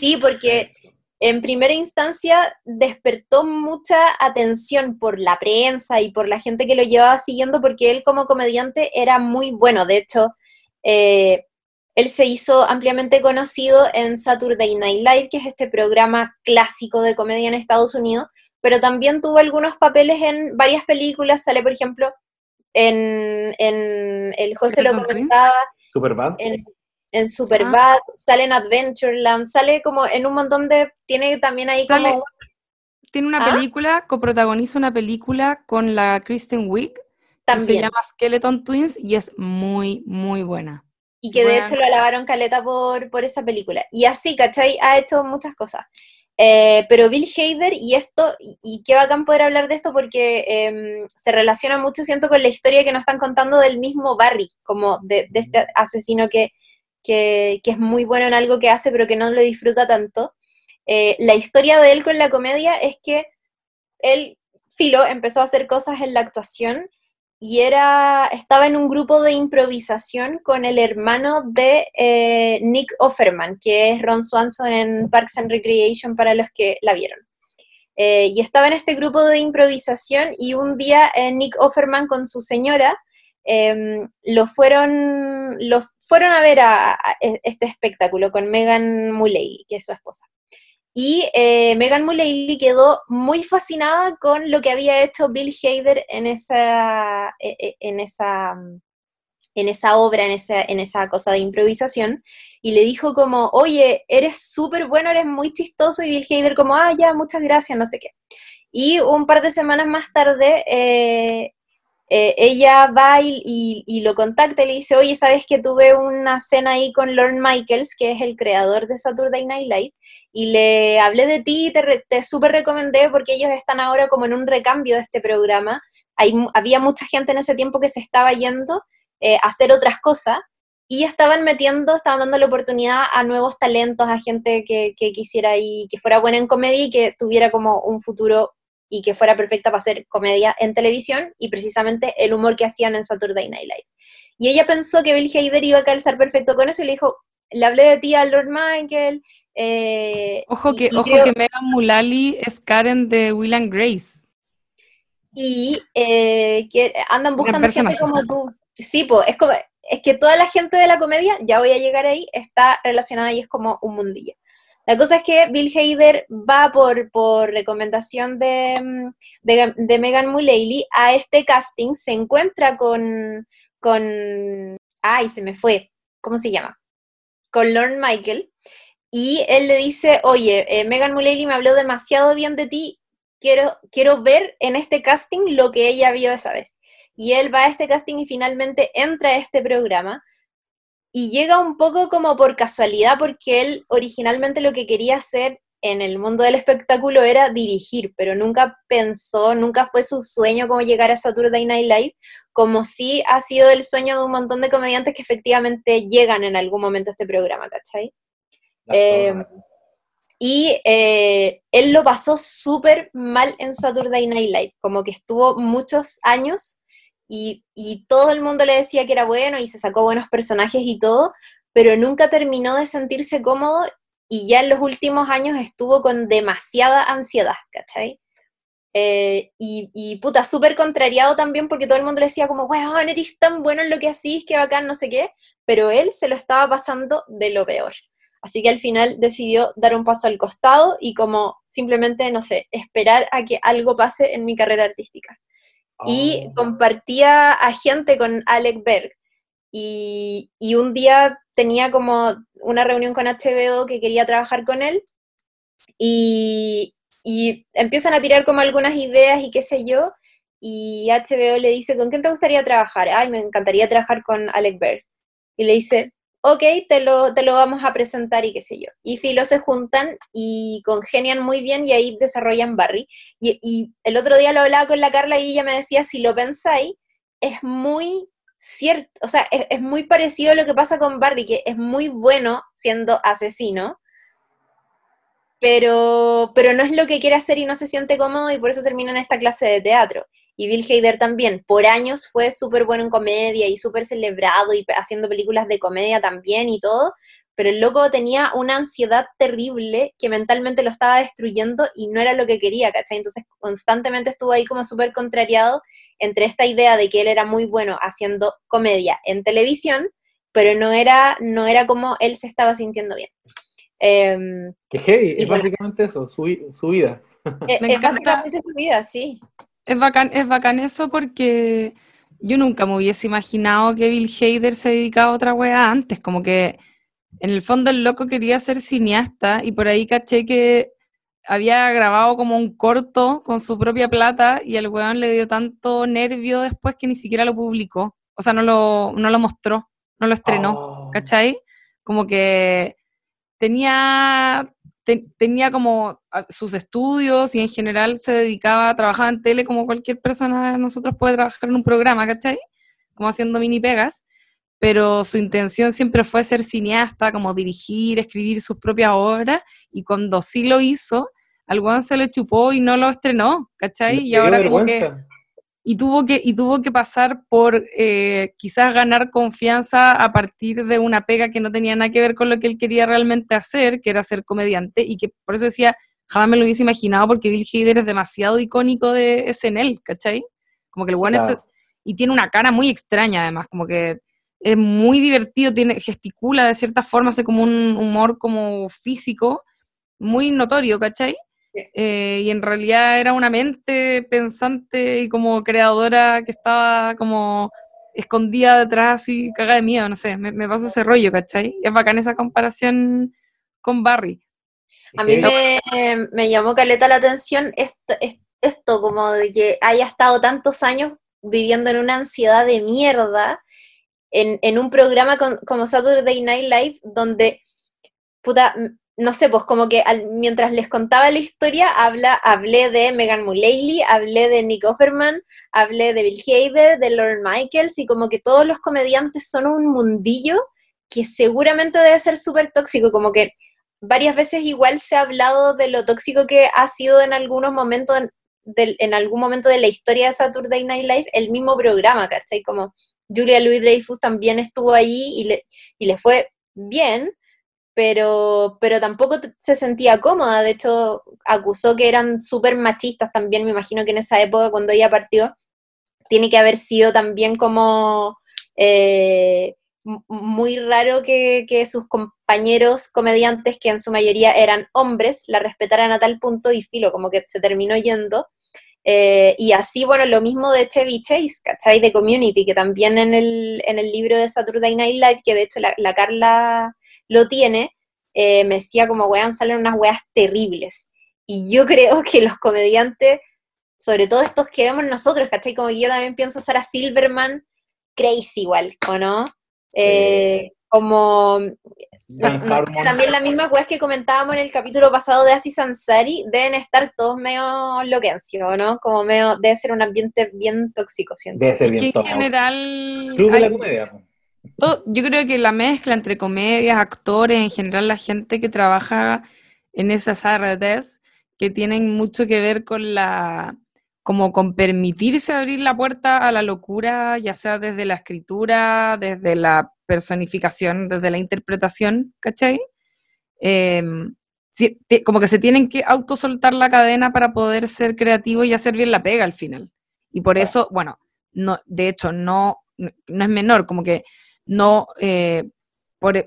Sí, porque [LAUGHS] en primera instancia despertó mucha atención por la prensa y por la gente que lo llevaba siguiendo porque él como comediante era muy bueno. De hecho, eh, él se hizo ampliamente conocido en Saturday Night Live, que es este programa clásico de comedia en Estados Unidos, pero también tuvo algunos papeles en varias películas. Sale, por ejemplo, en, en el José lo comentaba. Superbad. En, en Superbad, ah. sale en Adventureland, sale como en un montón de. Tiene también ahí como. Tiene una ¿Ah? película, coprotagoniza una película con la Kristen Wiig. También. Que se llama Skeleton Twins y es muy, muy buena y que de hecho lo alabaron caleta por, por esa película. Y así, ¿cachai? Ha hecho muchas cosas. Eh, pero Bill Hader, y esto, y, qué bacán poder hablar de esto porque eh, se relaciona mucho, siento, con la historia que nos están contando del mismo Barry, como de, de este asesino que, que, es muy bueno en algo que hace, pero que no lo disfruta tanto. Eh, la historia de él con la comedia es que él, Filo, empezó a hacer cosas en la actuación y era, estaba en un grupo de improvisación con el hermano de eh, Nick Offerman, que es Ron Swanson en Parks and Recreation para los que la vieron. Eh, y estaba en este grupo de improvisación y un día Nick Offerman con su señora em, lo, fueron, lo fueron a ver a, a este espectáculo con Megan Mullally, que es su esposa. Y eh, Megan Mullally quedó muy fascinada con lo que había hecho Bill Hader en esa, e, e, en esa, en esa obra, en esa, en esa cosa de improvisación, y le dijo como, oye, eres súper bueno, eres muy chistoso, y Bill Hader como, ah, ya, muchas gracias, no sé qué. Y un par de semanas más tarde, eh, eh, ella va y, lo contacta y le dice, oye, ¿sabes que tuve una cena ahí con Lorne Michaels, que es el creador de Saturday Night Live? Y le hablé de ti y te, te súper recomendé porque ellos están ahora como en un recambio de este programa. Había mucha gente en ese tiempo que se estaba yendo eh, a hacer otras cosas y estaban metiendo, estaban dando la oportunidad a nuevos talentos, a gente que, que quisiera y que fuera buena en comedia y que tuviera como un futuro y que fuera perfecta para hacer comedia en televisión y precisamente el humor que hacían en Saturday Night Live. Y ella pensó que Bill Hader iba a calzar perfecto con eso y le dijo, le hablé de ti a Lord Michael. Eh, ojo que, ojo que Megan Mullally es Karen de Will and Grace. Y eh, que andan buscando gente como tú. Sí, pues, es, como, es que toda la gente de la comedia, ya voy a llegar ahí, está relacionada y es como un mundillo. La cosa es que Bill Hader va por, por recomendación de, mm, de, Megan Mullally a este casting, se encuentra con, con, ay, se me fue, ¿cómo se llama? Con Lorne Michael, y él le dice, oye, eh, Megan Mullally me habló demasiado bien de ti, quiero, quiero ver en este casting lo que ella vio esa vez. Y él va a este casting y finalmente entra a este programa y llega un poco como por casualidad porque él originalmente lo que quería hacer en el mundo del espectáculo era dirigir, pero nunca pensó, nunca fue su sueño como llegar a Saturday Night Live, como sí ha sido el sueño de un montón de comediantes que efectivamente llegan en algún momento a este programa, ¿cachai? Eh, y eh, él lo pasó súper mal en Saturday Night Live, como que estuvo muchos años y, todo el mundo le decía que era bueno y se sacó buenos personajes y todo, pero nunca terminó de sentirse cómodo y ya en los últimos años estuvo con demasiada ansiedad, ¿cachai? Eh, y, y, puta, súper contrariado también porque todo el mundo le decía como, weón, eres tan bueno en lo que hacís, que bacán, no sé qué, pero él se lo estaba pasando de lo peor. Así que al final decidió dar un paso al costado y como simplemente, no sé, esperar a que algo pase en mi carrera artística. Y oh. compartía a gente con Alec Berg. Y, y un día tenía como una reunión con HBO que quería trabajar con él y, y empiezan a tirar como algunas ideas y qué sé yo, y HBO le dice, ¿con quién te gustaría trabajar? Ay, me encantaría trabajar con Alec Berg. Y le dice, ok, te lo, te lo vamos a presentar y qué sé yo. Y Filo se juntan y congenian muy bien y ahí desarrollan Barry. Y, el otro día lo hablaba con la Carla y ella me decía, si lo pensáis, es muy cierto, o sea, es, muy parecido a lo que pasa con Barry, que es muy bueno siendo asesino, pero, pero no es lo que quiere hacer y no se siente cómodo y por eso termina en esta clase de teatro. Y Bill Hader también, por años fue súper bueno en comedia y súper celebrado y haciendo películas de comedia también y todo, pero el loco tenía una ansiedad terrible que mentalmente lo estaba destruyendo y no era lo que quería, ¿cachai? Entonces constantemente estuvo ahí como súper contrariado entre esta idea de que él era muy bueno haciendo comedia en televisión, pero no era, no era como él se estaba sintiendo bien. Eh, que heavy, es básicamente eso, su, vida. Es, es básicamente su vida, sí. Es bacán, es bacán eso porque yo nunca me hubiese imaginado que Bill Hader se dedicaba a otra wea antes, como que en el fondo el loco quería ser cineasta y por ahí caché que había grabado como un corto con su propia plata y el weón le dio tanto nervio después que ni siquiera lo publicó. O sea, no lo, no lo mostró, no lo estrenó, oh. ¿cachai? Como que tenía, tenía como sus estudios y en general se dedicaba a trabajar en tele como cualquier persona de nosotros puede trabajar en un programa, ¿cachai? Como haciendo mini pegas pero su intención siempre fue ser cineasta, como dirigir, escribir sus propias obras, y cuando sí lo hizo, al se le chupó y no lo estrenó, ¿cachai? Y ahora como que... Y tuvo que, y tuvo que pasar por eh, quizás ganar confianza a partir de una pega que no tenía nada que ver con lo que él quería realmente hacer, que era ser comediante, y que por eso decía, jamás me lo hubiese imaginado porque Bill Hader es demasiado icónico de SNL, ¿cachai? Como que el weón es... Y tiene una cara muy extraña además, como que es muy divertido, tiene, gesticula de cierta forma, hace como un humor como físico, muy notorio, ¿cachai? Eh, y en realidad era una mente pensante y como creadora que estaba como escondida detrás y caga de miedo, no sé, me, me pasó ese rollo, ¿cachai? es bacán esa comparación con Barry. A mí me, me llamó caleta la atención esto, esto, como de que haya estado tantos años viviendo en una ansiedad de mierda en, un programa como Saturday Night Live donde, puta, no sé, pues como que mientras les contaba la historia, habla, hablé de Megan Mullally, hablé de Nick Offerman, hablé de Bill Hader, de Lauren Michaels, y como que todos los comediantes son un mundillo que seguramente debe ser súper tóxico, como que varias veces igual se ha hablado de lo tóxico que ha sido en algunos momentos, en algún momento de la historia de Saturday Night Live, el mismo programa, ¿cachai? Como Julia Louis Dreyfus también estuvo ahí y le, y le fue bien, pero, pero tampoco se sentía cómoda. De hecho, acusó que eran súper machistas también. Me imagino que en esa época, cuando ella partió, tiene que haber sido también como eh, muy raro que, que, sus compañeros comediantes, que en su mayoría eran hombres, la respetaran a tal punto y filo, como que se terminó yendo. Eh, y así, bueno, lo mismo de Chevy Chase, ¿cachai? De Community, que también en el, en el libro de Saturday Night Live, que de hecho la, Carla lo tiene, eh, me decía como, weón, salen unas weas terribles. Y yo [LAUGHS] creo que los comediantes, sobre todo estos que vemos nosotros, ¿cachai? Como que yo también pienso Sarah Silverman, crazy igual, ¿o no? Eh, como también la misma weas que comentábamos en el capítulo pasado de Aziz Ansari, deben estar todos medio loquencio, ¿no? Como medio, debe ser un ambiente bien tóxico, siento. Debe ser bien que en general... Club de la comedia. Yo creo que la mezcla entre comedias, actores, en general la gente que trabaja en esas artes, que tienen mucho que ver con la, como con permitirse abrir la puerta a la locura, ya sea desde la escritura, desde la personificación, desde la interpretación, ¿cachai? Ti- como que se tienen que autosoltar la cadena para poder ser creativos y hacer bien la pega al final. Y por eso, bueno, no, de hecho, no, no es menor, como que no, eh,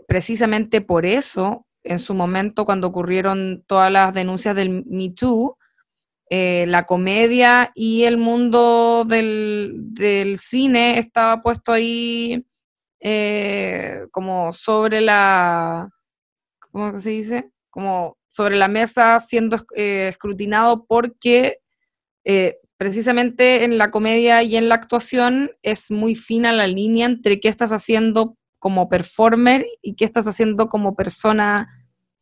precisamente por eso, en su momento, cuando ocurrieron todas las denuncias del Me Too, eh, la comedia y el mundo del, cine estaba puesto ahí eh, como sobre la, ¿cómo se dice? Como sobre la mesa siendo escrutinado porque precisamente en la comedia y en la actuación es muy fina la línea entre qué estás haciendo como performer y qué estás haciendo como persona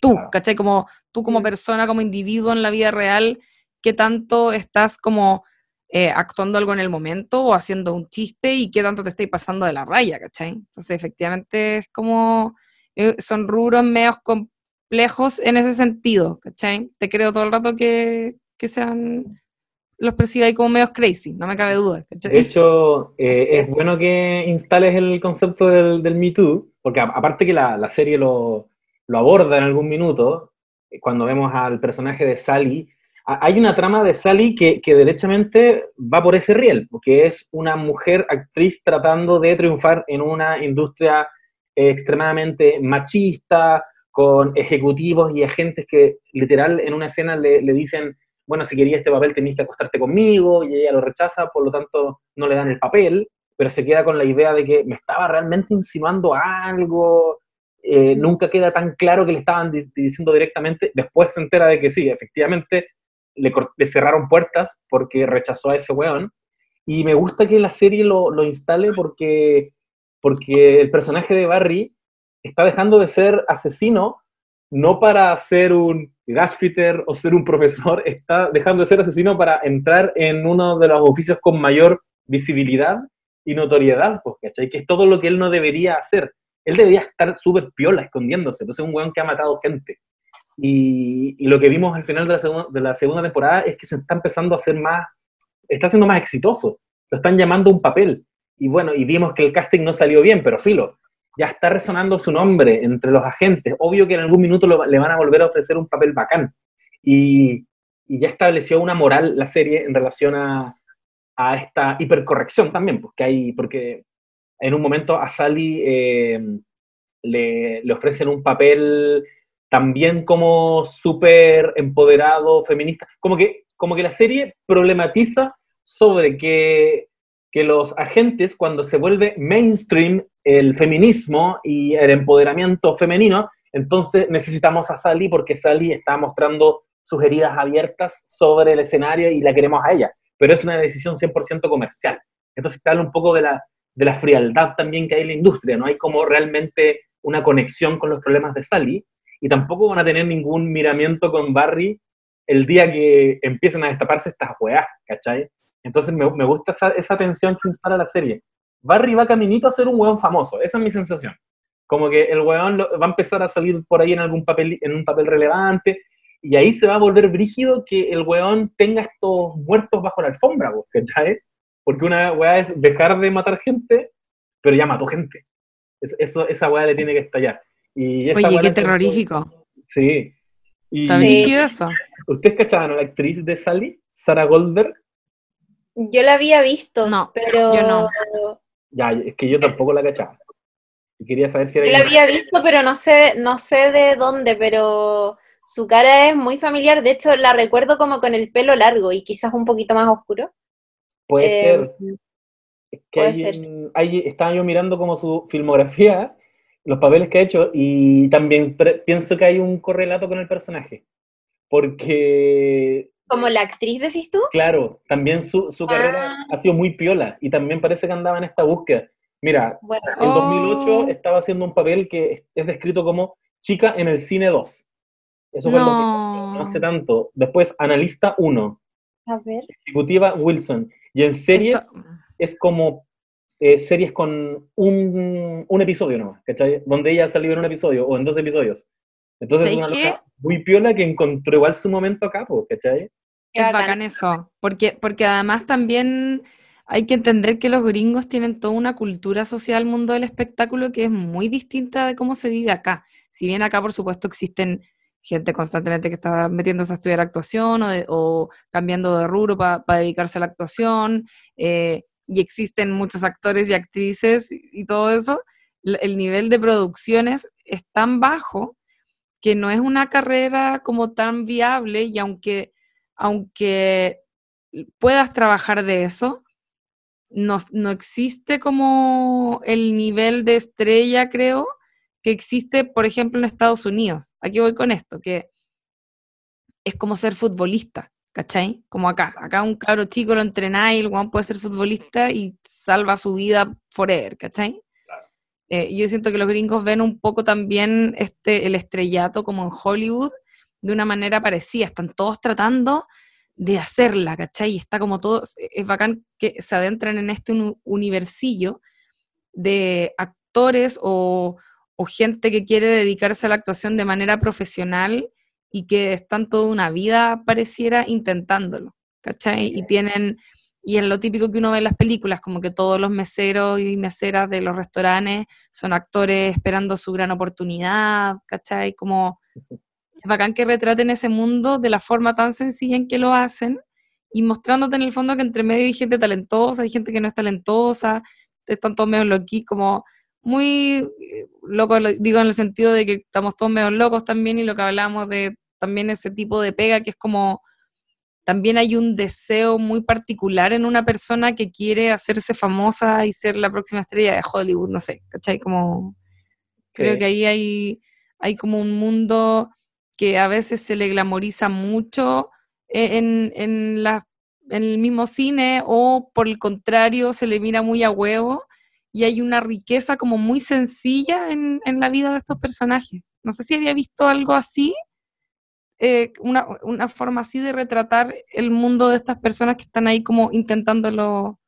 tú. ¿cachai? Como tú como Mm. persona, como individuo en la vida real, qué tanto estás como eh, actuando algo en el momento o haciendo un chiste y qué tanto te estáis pasando de la raya, ¿cachai? Entonces, efectivamente, es como, eh, son rubros medios complejos en ese sentido, ¿cachai? Te creo todo el rato que, que sean, los percibe ahí como medios crazy, no me cabe duda, ¿cachai? De hecho, eh, es bueno que instales el concepto del, del Me Too, porque a- aparte que la, la serie lo, lo aborda en algún minuto, eh, cuando vemos al personaje de Sally, a- hay una trama de Sally que, que derechamente va por ese riel, porque es una mujer actriz tratando de triunfar en una industria eh, extremadamente machista, con ejecutivos y agentes que literal en una escena le, le dicen, bueno, si querías este papel tenías que acostarte conmigo, y ella lo rechaza, por lo tanto no le dan el papel, pero se queda con la idea de que me estaba realmente insinuando algo, eh, nunca queda tan claro que le estaban di- diciendo directamente, después se entera de que sí, efectivamente le cerraron puertas porque rechazó a ese weón, y me gusta que la serie lo, lo instale porque, porque el personaje de Barry está dejando de ser asesino no para ser un gasfitter o ser un profesor, [LAUGHS] está dejando de ser asesino para entrar en uno de los oficios con mayor visibilidad y notoriedad, pues, ¿cachai? Que es todo lo que él no debería hacer. Él debería estar súper piola, escondiéndose, pues es un weón que ha matado gente. Y, y lo que vimos al final de la, segunda, de la segunda temporada es que se está empezando a hacer más, está siendo más exitoso. Lo están llamando un papel. Y bueno, y vimos que el casting no salió bien, pero filo, ya está resonando su nombre entre los agentes. Obvio que en algún minuto le van a volver a ofrecer un papel bacán. Y, ya estableció una moral la serie en relación a, a esta hipercorrección también, porque, hay, porque en un momento a Sally eh, le, le ofrecen un papel también como súper empoderado, feminista. Como que, como que la serie problematiza sobre que, que los agentes, cuando se vuelve mainstream el feminismo y el empoderamiento femenino, entonces necesitamos a Sally porque Sally está mostrando sus heridas abiertas sobre el escenario y la queremos a ella. Pero es una decisión 100% comercial. Entonces te habla un poco de la, de la frialdad también que hay en la industria. No hay como realmente una conexión con los problemas de Sally y tampoco van a tener ningún miramiento con Barry el día que empiecen a destaparse estas weás, ¿cachai? Entonces me, me gusta esa, esa tensión que instala la serie. Barry va caminito a ser un weón famoso, esa es mi sensación. Como que el weón lo- va a empezar a salir por ahí en algún papel, en un papel relevante, y ahí se va a volver brígido que el weón tenga estos muertos bajo la alfombra, ¿cachai? Porque una weá es dejar de matar gente, pero ya mató gente. Es- eso, esa weá le tiene que estallar. Y esa Oye, qué terrorífico. Sí. Y Está brígido eso. ¿Ustedes cachaban a la actriz de Sally? Sarah Goldberg. Yo la había visto, No, pero yo no. Ya, es que yo tampoco la cachaba. Y quería saber si era Yo la había visto, pero no sé, no sé de dónde, pero su cara es muy familiar. De hecho, la recuerdo como con el pelo largo y quizás un poquito más oscuro. Puede Eh, ser. Es que puede hay ser. hay- estaba yo mirando como su filmografía los papeles que ha hecho y también pienso que hay un correlato con el personaje, porque... ¿Como la actriz decís tú? Claro, también su, su carrera Ah. ha sido muy piola y también parece que andaba en esta búsqueda. Mira, Bueno, en Oh. 2008 estaba haciendo un papel que es descrito como chica en el cine 2. Eso fue No. 2008, no hace tanto. Después, analista 1, a ver. ejecutiva Wilson. Y en series Eso- es como eh, series con un, un episodio nomás, ¿cachai? Donde ella salió en un episodio o en dos episodios. Entonces es una ¿Sabéis loca muy piola que encontró igual su momento acá, ¿cachai? Es bacán. eso, porque, porque además también hay que entender que los gringos tienen toda una cultura social al mundo del espectáculo que es muy distinta de cómo se vive acá. Si bien acá, por supuesto, existen gente constantemente que está metiéndose a estudiar actuación o, de- o cambiando de rubro para dedicarse a la actuación, eh, y existen muchos actores y actrices y, y todo eso, el nivel de producciones es tan bajo que no es una carrera como tan viable y aunque aunque puedas trabajar de eso, no, no existe como el nivel de estrella, creo, que existe, por ejemplo, en Estados Unidos. Aquí voy con esto, que es como ser futbolista, ¿cachai? Como acá. Acá un cabro chico lo entrenáis, el guan puede ser futbolista y salva su vida forever, ¿cachai? Eh, yo siento que los gringos ven un poco también este, el estrellato como en Hollywood de una manera parecida. Están todos tratando de hacerla, ¿cachai? Y está como todo, es bacán que se adentran en este uni- universillo de actores o, o gente que quiere dedicarse a la actuación de manera profesional y que están toda una vida, pareciera, intentándolo, ¿cachai? Y tienen, y es lo típico que uno ve en las películas, como que todos los meseros y meseras de los restaurantes son actores esperando su gran oportunidad, ¿cachai? Como es bacán que retraten ese mundo de la forma tan sencilla en que lo hacen y mostrándote en el fondo que entre medio hay gente talentosa, hay gente que no es talentosa, están todos medio loquí, como muy eh, locos, lo- digo en el sentido de que estamos todos medio locos también y lo que hablamos de también ese tipo de pega que es como también hay un deseo muy particular en una persona que quiere hacerse famosa y ser la próxima estrella de Hollywood, no sé, ¿cachai? Como creo Sí. que ahí hay, hay como un mundo que a veces se le glamoriza mucho eh, en, en, la- en el mismo cine o por el contrario se le mira muy a huevo y hay una riqueza como muy sencilla en, en la vida de estos personajes. No sé si había visto algo así, eh, una, una forma así de retratar el mundo de estas personas que están ahí como intentándolo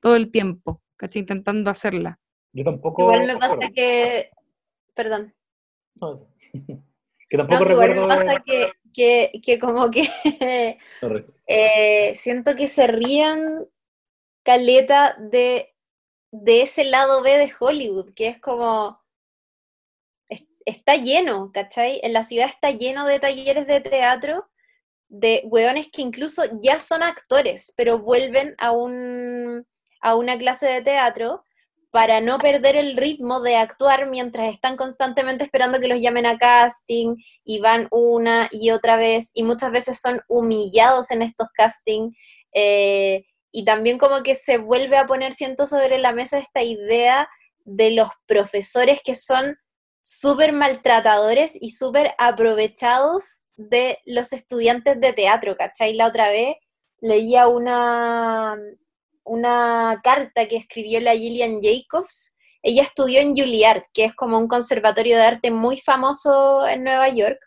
todo el tiempo, ¿cachai? Intentando hacerla. Yo tampoco. Igual me pasa recuerdo. que. Perdón. No, [LAUGHS] que No, tampoco que igual recuerdo. me pasa que, que, que como que [LAUGHS] eh, siento que se ríen caleta de, de ese lado B de Hollywood, que es como. Es- está lleno, ¿cachai? En la ciudad está lleno de talleres de teatro de hueones que incluso ya son actores, pero vuelven a, un, a una clase de teatro para no perder el ritmo de actuar mientras están constantemente esperando que los llamen a casting y van una y otra vez y muchas veces son humillados en estos castings eh, y también como que se vuelve a poner siento sobre la mesa esta idea de los profesores que son súper maltratadores y súper aprovechados de los estudiantes de teatro, ¿cachai? La otra vez leía una, una carta que escribió la Gillian Jacobs. Ella estudió en Juilliard, que es como un conservatorio de arte muy famoso en Nueva York.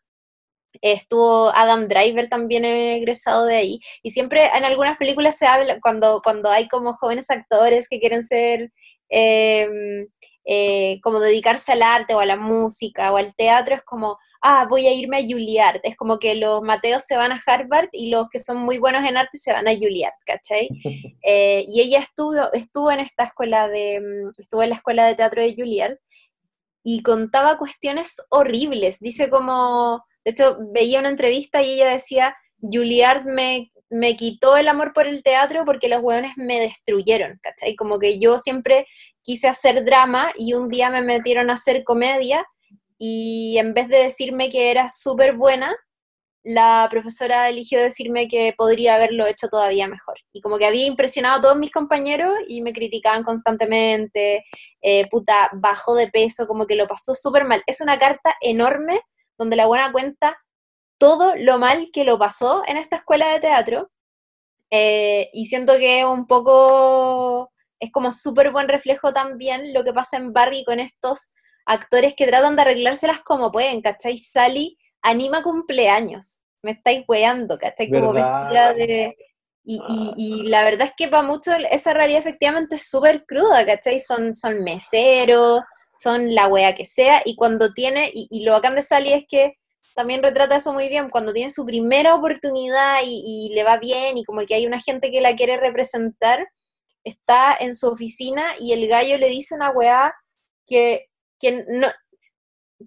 Estuvo Adam Driver también egresado de ahí. Y siempre en algunas películas se habla, cuando, cuando hay como jóvenes actores que quieren ser, eh, eh, como dedicarse al arte o a la música o al teatro, es como, ah, voy a irme a Juilliard. Es como que los Mateos se van a Harvard y los que son muy buenos en arte se van a Juilliard, ¿cachai? [LAUGHS] Eh, y ella estuvo, estuvo en esta escuela de, mm, estuvo en la escuela de teatro de Juilliard y contaba cuestiones horribles. Dice como, de hecho, veía una entrevista y ella decía, Juilliard me, me quitó el amor por el teatro porque los hueones me destruyeron, ¿cachai? Como que yo siempre quise hacer drama y un día me metieron a hacer comedia y en vez de decirme que era súper buena, la profesora eligió decirme que podría haberlo hecho todavía mejor. y como que había impresionado a todos mis compañeros y me criticaban constantemente, eh, puta, bajó de peso, como que lo pasó súper mal. Es una carta enorme donde la buena cuenta todo lo mal que lo pasó en esta escuela de teatro eh, y siento que un poco es como súper buen reflejo también lo que pasa en Barry con estos actores que tratan de arreglárselas como pueden, ¿cachai? Sally anima cumpleaños, me estáis weando, ¿cachai? Como vestida de y, la verdad es que para muchos esa realidad efectivamente es súper cruda, ¿cachai? Son, son meseros, son la wea que sea, y cuando tiene, y, lo bacán de Sally es que también retrata eso muy bien, cuando tiene su primera oportunidad y, le va bien, y como que hay una gente que la quiere representar, está en su oficina y el gallo le dice una weá que, que no,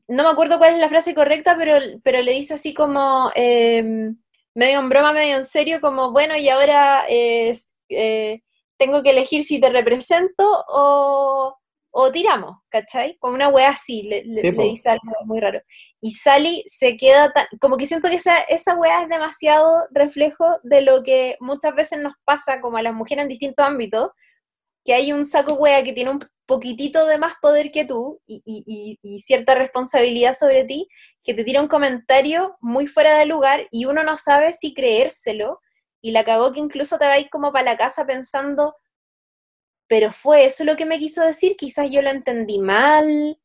no me acuerdo cuál es la frase correcta, pero, pero le dice así como... Eh, medio en broma, medio en serio, como, bueno, y ahora eh, tengo que elegir si te represento o, o tiramos, ¿cachai? Como una wea así, le, dice algo muy raro. Y Sally se queda tan, como que siento que esa, esa wea es demasiado reflejo de lo que muchas veces nos pasa como a las mujeres en distintos ámbitos, que hay un saco wea que tiene un poquitito de más poder que tú y, y, y cierta responsabilidad sobre ti, que te tira un comentario muy fuera de lugar y uno no sabe si creérselo y la cagó que incluso te vais como para la casa pensando, pero fue eso lo que me quiso decir, quizás yo lo entendí mal,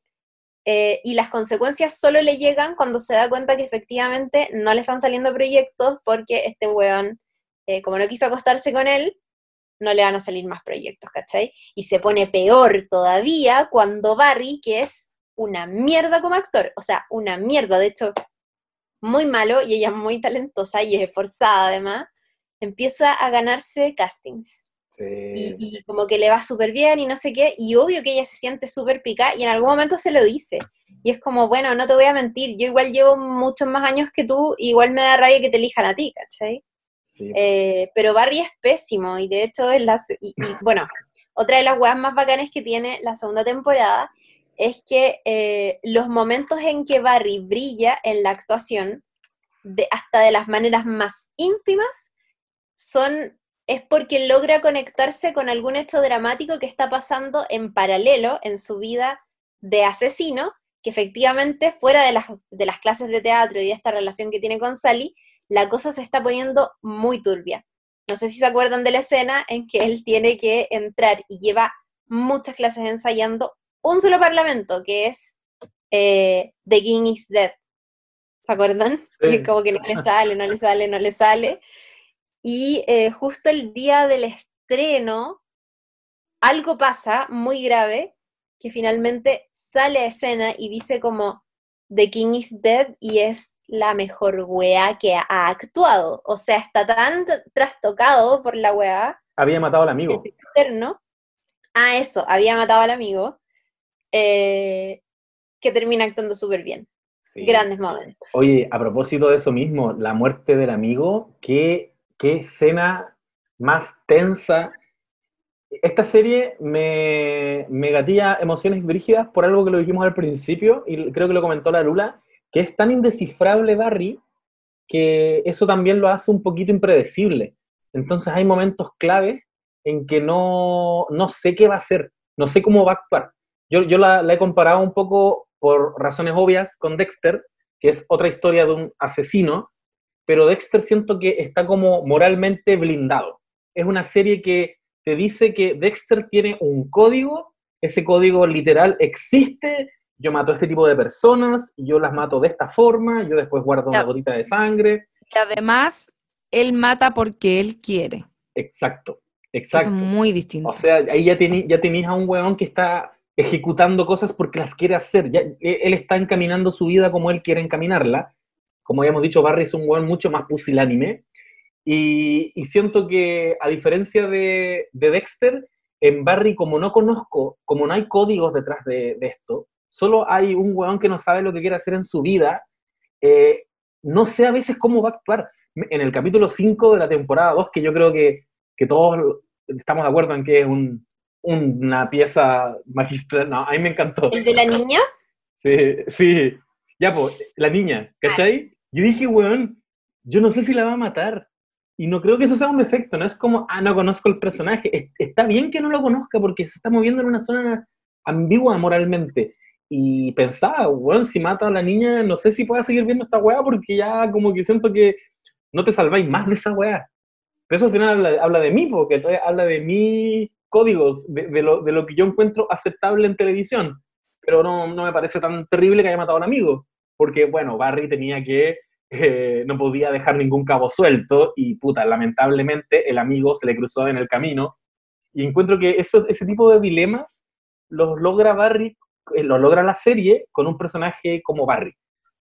eh, y las consecuencias solo le llegan cuando se da cuenta que efectivamente no le están saliendo proyectos porque este weón, eh, como no quiso acostarse con él, no le van a salir más proyectos, ¿cachai? Y se pone peor todavía cuando Barry, que es una mierda como actor, o sea, una mierda, de hecho, muy malo y ella muy talentosa y es esforzada además, empieza a ganarse castings. Y, como que le va súper bien y no sé qué, y obvio que ella se siente súper pica y en algún momento se lo dice. Y es como, bueno, no te voy a mentir, yo igual llevo muchos más años que tú, igual me da rabia que te elijan a ti, ¿cachai? Eh, pero Barry es pésimo y de hecho es la... Y, [LAUGHS] bueno, otra de las weas más bacanas que tiene la segunda temporada es que eh, los momentos en que Barry brilla en la actuación, de, hasta de las maneras más ínfimas, son, es porque logra conectarse con algún hecho dramático que está pasando en paralelo en su vida de asesino, que efectivamente fuera de las, de las clases de teatro y de esta relación que tiene con Sally, la cosa se está poniendo muy turbia. No sé si se acuerdan de la escena en que él tiene que entrar y lleva muchas clases ensayando un solo parlamento, que es eh, The King is Dead. ¿Se acuerdan? Y [LAUGHS] como que no le sale, no le sale, no le sale. Y eh, justo el día del estreno, algo pasa muy grave, que finalmente sale a escena y dice como The King is Dead y es la mejor wea que ha actuado. O sea, está tan trastocado por la wea. Había matado al amigo. Externo. Ah, eso, había matado al amigo. Eh, que termina actuando súper bien. Grandes momentos. Oye, a propósito de eso mismo, la muerte del amigo, qué, qué escena más tensa. Esta serie me, me gatilla emociones brígidas por algo que lo dijimos al principio, y creo que lo comentó la Lula, que es tan indescifrable Barry que eso también lo hace un poquito impredecible. Entonces hay momentos claves en que no, no sé qué va a hacer, no sé cómo va a actuar. Yo, la, he comparado un poco por razones obvias con Dexter, que es otra historia de un asesino, pero Dexter siento que está como moralmente blindado. Es una serie que te dice que Dexter tiene un código, ese código literal existe, yo mato a este tipo de personas, yo las mato de esta forma, yo después guardo una gotita de sangre. Y además, él mata porque él quiere. Exacto, exacto. Es muy distinto. O sea, ahí ya, ya tenías a un weón que está ejecutando cosas porque las quiere hacer. Ya, e, él está encaminando su vida como él quiere encaminarla. Como habíamos dicho, Barry es un weón mucho más pusilánime. Y, y siento que, a diferencia de, Dexter, en Barry, como no conozco, como no hay códigos detrás de, esto, solo hay un weón que no sabe lo que quiere hacer en su vida, eh, no sé a veces cómo va a actuar. En el capítulo 5 de la temporada 2, que yo creo que, que todos estamos de acuerdo en que es un, una pieza magistral. No, a mí me encantó. ¿El de la niña? Sí, sí. Ya, pues, la niña, ¿cachai? Yo dije, weón, yo no sé si la va a matar. Y no creo que eso sea un defecto, no es como, ah, no conozco el personaje. Está bien que no lo conozca porque se está moviendo en una zona ambigua moralmente. Y pensaba, bueno, si mata a la niña, no sé si pueda seguir viendo esta weá porque ya como que siento que no te salváis más de esa weá. Pero eso al final habla, de mí, porque habla de mis códigos, de, lo, de, lo, que yo encuentro aceptable en televisión. Pero no, no me parece tan terrible que haya matado a un amigo. Porque, bueno, Barry tenía que eh, no podía dejar ningún cabo suelto y puta, lamentablemente el amigo se le cruzó en el camino. Y encuentro que eso, ese tipo de dilemas los logra Barry, eh, lo logra la serie con un personaje como Barry.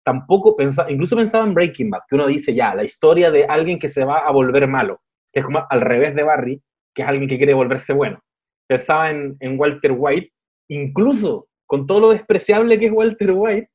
Tampoco pensaba, incluso pensaba en Breaking Bad, que uno dice ya, la historia de alguien que se va a volver malo, que es como al revés de Barry, que es alguien que quiere volverse bueno. Pensaba en, en Walter White, incluso con todo lo despreciable que es Walter White,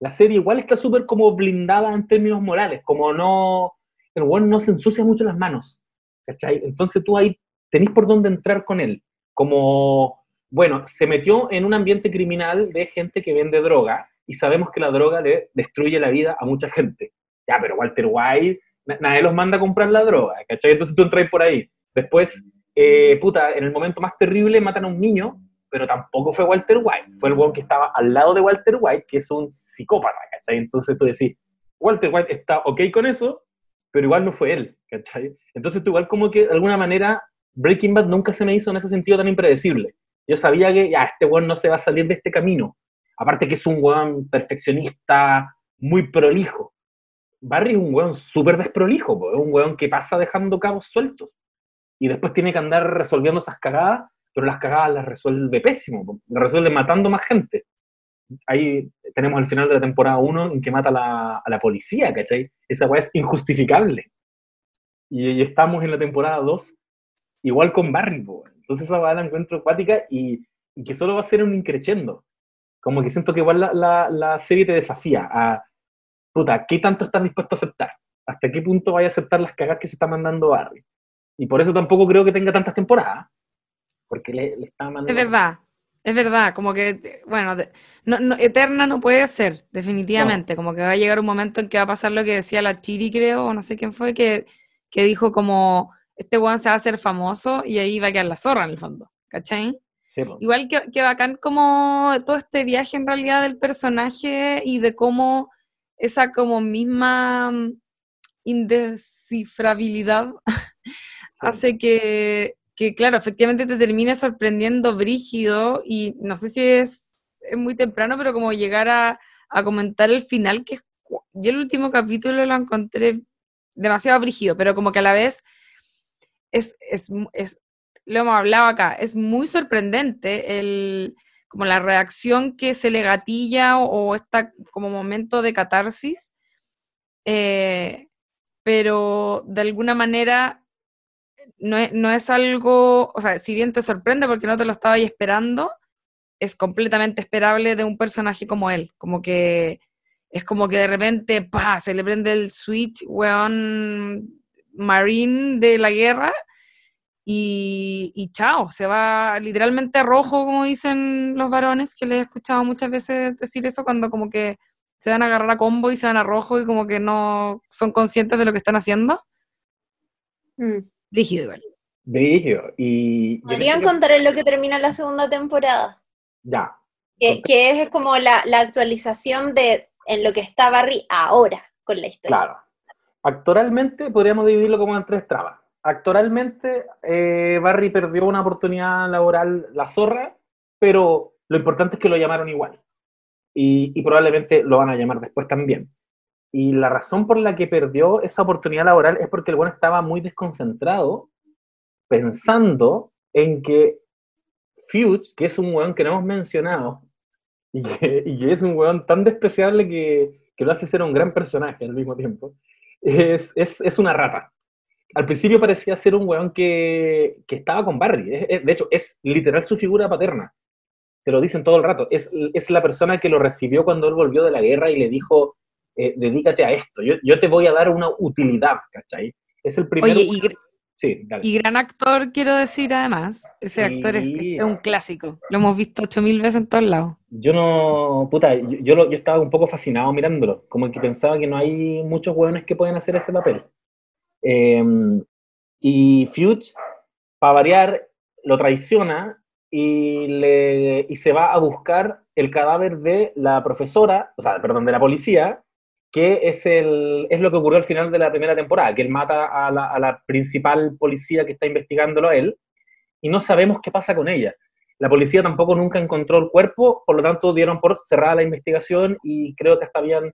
la serie igual está súper como blindada en términos morales, como no, el weón no se ensucia mucho las manos, ¿cachai? Entonces tú ahí tenés por dónde entrar con él, como, bueno, se metió en un ambiente criminal de gente que vende droga, y sabemos que la droga le destruye la vida a mucha gente. Ya, pero Walter White, nadie los manda a comprar la droga, ¿cachai? Entonces tú entras por ahí. Después, eh, puta, en el momento más terrible matan a un niño, pero tampoco fue Walter White, fue el weón que estaba al lado de Walter White, que es un psicópata, ¿cachai? Entonces tú decís, Walter White está ok con eso, pero igual no fue él, ¿cachai? Entonces tú igual como que de alguna manera Breaking Bad nunca se me hizo en ese sentido tan impredecible. Yo sabía que ya este weón no se va a salir de este camino. Aparte que es un weón perfeccionista, muy prolijo. Barry es un weón súper desprolijo, es un weón que pasa dejando cabos sueltos. Y después tiene que andar resolviendo esas cagadas pero las cagadas las resuelve pésimo, las resuelve matando más gente. Ahí tenemos el final de la temporada 1 en que mata a la, policía, ¿cachai? Esa weá es injustificable. Y, estamos en la temporada 2 igual con Barry, entonces esa weá la encuentro acuática y, que solo va a ser un increchendo. Como que siento que igual la, la, serie te desafía a, puta, ¿qué tanto estás dispuesto a aceptar? ¿Hasta qué punto vaya a aceptar las cagadas que se está mandando Barry? Y por eso tampoco creo que tenga tantas temporadas porque le, le mandando... Es verdad, es verdad, como que, bueno, no, eterna no puede ser, definitivamente, como que va a llegar un momento en que va a pasar lo que decía la Chiri, creo, o no sé quién fue, que, que dijo como, este weón se va a hacer famoso y ahí va a quedar la zorra en el fondo, ¿cachai? Igual que, que bacán como todo este viaje en realidad del personaje y de cómo esa como misma indescifrabilidad [LAUGHS] hace que que claro, efectivamente te termina sorprendiendo brígido y no sé si es, muy temprano, pero como llegar a, comentar el final, que yo el último capítulo lo encontré demasiado brígido, pero como que a la vez es, es, lo hemos hablado acá, es muy sorprendente el, como la reacción que se le gatilla o, está como momento de catarsis, eh, pero de alguna manera no es, no es algo, o sea, si bien te sorprende porque no te lo estaba esperando, es completamente esperable de un personaje como él, como que es como que de repente, pa, se le prende el switch, weón, marine de la guerra y, y, chao, se va literalmente rojo, como dicen los varones, que les he escuchado muchas veces decir eso cuando como que se van a agarrar a combo y se van a rojo y como que no son conscientes de lo que están haciendo. Mm. Rígido igual. Rígido. Y Podrían contar en lo que termina la segunda temporada. Ya. Que, es como la, actualización de en lo que está Barry ahora con la historia. Claro. Actualmente podríamos dividirlo como en tres trabas. Actualmente eh, Barry perdió una oportunidad laboral, la zorra, pero lo importante es que lo llamaron igual. Y, y probablemente lo van a llamar después también. Y la razón por la que perdió esa oportunidad laboral es porque el bueno estaba muy desconcentrado pensando en que Fuchs, que es un weón que no hemos mencionado, [LAUGHS] y que, es un weón tan despreciable que, que, lo hace ser un gran personaje al mismo tiempo, es, es, es una rata. Al principio parecía ser un weón que, que estaba con Barry. de hecho, es literal su figura paterna. Te lo dicen todo el rato. Es, es la persona que lo recibió cuando él volvió de la guerra y le dijo, eh, dedícate a esto, yo, yo, te voy a dar una utilidad, ¿cachai? Es el primer... Oye, y, sí, y gran actor, quiero decir además, ese actor es, un clásico, lo hemos visto ocho mil veces en todos lados. Yo no, puta, yo, yo, estaba un poco fascinado mirándolo, como que pensaba que no hay muchos hueones que pueden hacer ese papel. Em, y Fuchs, para variar, lo traiciona y, le, y se va a buscar el cadáver de la profesora, o sea, perdón, de la policía, que es, el, es lo que ocurrió al final de la primera temporada, que él mata a la, a principal policía que está investigándolo a él, y no sabemos qué pasa con ella. La policía tampoco nunca encontró el cuerpo, por lo tanto dieron por cerrada la investigación y creo que hasta habían,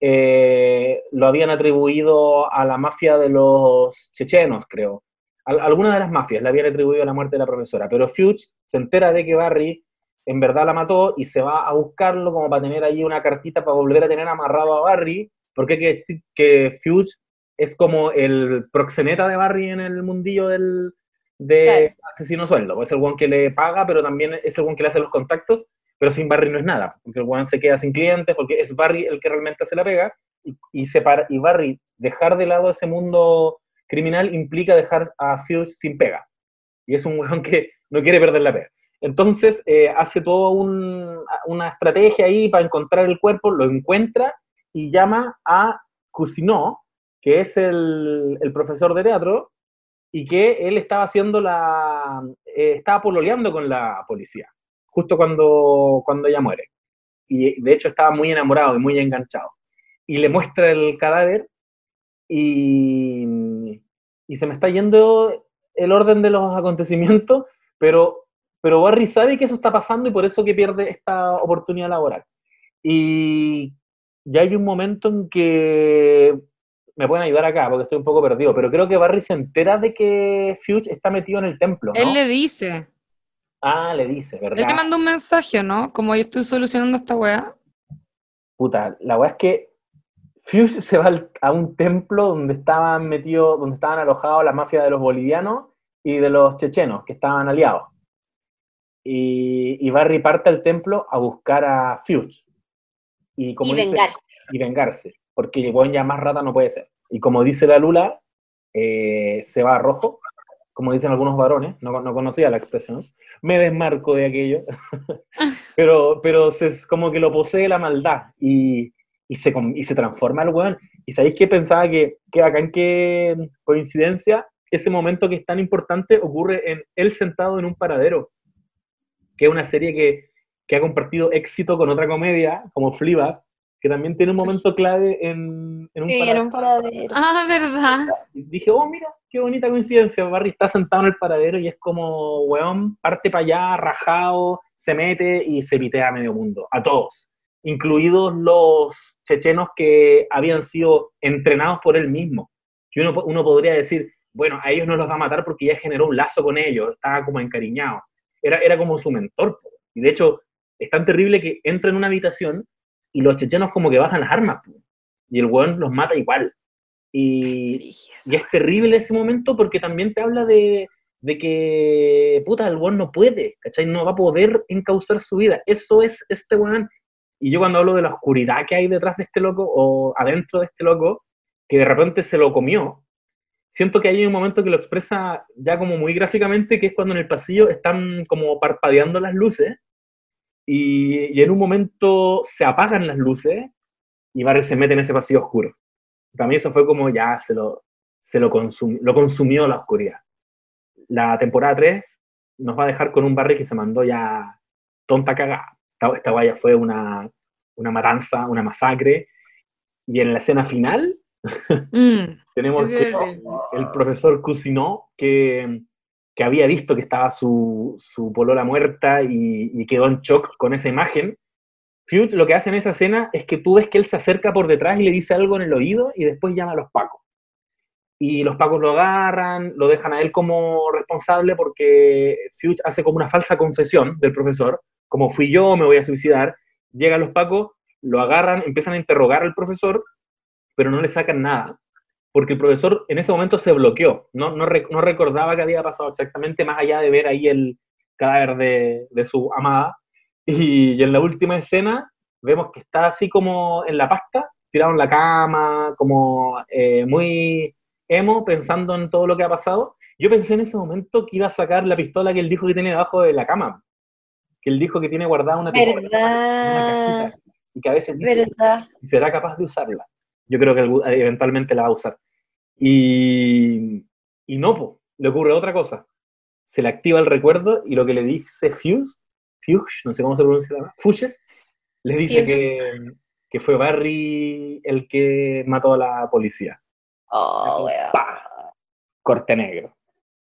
eh, lo habían atribuido a la mafia de los chechenos, creo. alguna de las mafias le habían atribuido la muerte de la profesora, pero Fuchs se entera de que Barry en verdad la mató y se va a buscarlo como para tener allí una cartita para volver a tener amarrado a Barry, porque hay que decir que Fuchs es como el proxeneta de Barry en el mundillo del, de asesino sueldo. Es el one que le paga, pero también es el one que le hace los contactos, pero sin Barry no es nada, porque el one se queda sin clientes, porque es Barry el que realmente se la pega, y, y, separa, y Barry dejar de lado ese mundo criminal implica dejar a Fuchs sin pega. Y es un weón que no quiere perder la pega. Entonces eh, hace toda un, una estrategia ahí para encontrar el cuerpo, lo encuentra y llama a Cousineau, que es el, el profesor de teatro, y que él estaba haciendo la. Eh, estaba pololeando con la policía, justo cuando, cuando ella muere. Y de hecho estaba muy enamorado y muy enganchado. Y le muestra el cadáver y, y se me está yendo el orden de los acontecimientos, pero, pero Barry sabe que eso está pasando y por eso que pierde esta oportunidad laboral. Y ya hay un momento en que me pueden ayudar acá porque estoy un poco perdido, pero creo que Barry se entera de que Fuchs está metido en el templo, ¿no? Él le dice. Ah, le dice, ¿verdad? Él le manda un mensaje, ¿no? Como yo estoy solucionando esta weá. Puta, la weá es que Fuchs se va a un templo donde estaban metidos, donde estaban alojados la mafia de los bolivianos y de los chechenos, que estaban aliados. Y, Barry parte al templo a buscar a Fuchs. Y, como vengarse. Y vengarse porque bueno, ya más rata no puede ser. Y como dice la Lula, eh, se va a rojo, como dicen algunos varones, no, no conocía la expresión, me desmarco de aquello, [LAUGHS] pero, pero es como que lo posee la maldad y, y, se, y se transforma el weón. Y sabéis que pensaba que, que en qué coincidencia, ese momento que es tan importante ocurre en Él sentado en un paradero, que es una serie que, que ha compartido éxito con otra comedia como Fleabag, que también tiene un momento clave en, en un, sí, paradero. un paradero. Ah, verdad. Y dije, oh, mira, qué bonita coincidencia. Barry está sentado en el paradero y es como, weón, parte para allá, rajado, se mete y se pitea a medio mundo, a todos, incluidos los chechenos que habían sido entrenados por él mismo. Y uno, uno podría decir, bueno, a ellos no los va a matar porque ya generó un lazo con ellos, estaba como encariñado. Era, era como su mentor. Y de hecho, es tan terrible que entra en una habitación y los chechenos como que bajan las armas, y el weón los mata igual. Y, y, es terrible ese momento porque también te habla de, de que, puta, el weón no puede, ¿cachai? No va a poder encauzar su vida. Eso es este weón. Y yo cuando hablo de la oscuridad que hay detrás de este loco o adentro de este loco, que de repente se lo comió, siento que hay un momento que lo expresa ya como muy gráficamente, que es cuando en el pasillo están como parpadeando las luces y, en un momento se apagan las luces y Barry se mete en ese pasillo oscuro. Para mí eso fue como ya se lo, se lo, consumió la oscuridad. La temporada 3 nos va a dejar con un Barry que se mandó ya tonta cagada. Esta, esta vaya fue una, una matanza, una masacre. Y en la escena final mm, [LAUGHS] tenemos el profesor Cousineau que que había visto que estaba su, su polola muerta y, quedó en shock con esa imagen. Fuchs lo que hace en esa escena es que tú ves que él se acerca por detrás y le dice algo en el oído y después llama a los pacos. Y los pacos lo agarran, lo dejan a él como responsable porque Fuchs hace como una falsa confesión del profesor, como fui yo, me voy a suicidar. Llegan los pacos, lo agarran, empiezan a interrogar al profesor, pero no le sacan nada porque el profesor en ese momento se bloqueó, no, no, no recordaba qué había pasado exactamente, más allá de ver ahí el cadáver de, de su amada. Y, en la última escena vemos que está así como en la pasta, tirado en la cama, como eh, muy emo, pensando en todo lo que ha pasado. Yo pensé en ese momento que iba a sacar la pistola que él dijo que tenía debajo de la cama, que él dijo que tiene guardada una pistola una cajita, y que a veces dice, será capaz de usarla. Yo creo que eventualmente la va a usar. Y, y no, po, le ocurre otra cosa. Se le activa el recuerdo y lo que le dice Fuse, Fuchs, no sé cómo se pronuncia la Fuchs, le dice Fuchs. que, que fue Barry el que mató a la policía. Oh, weón. ¡Pah! Corte negro.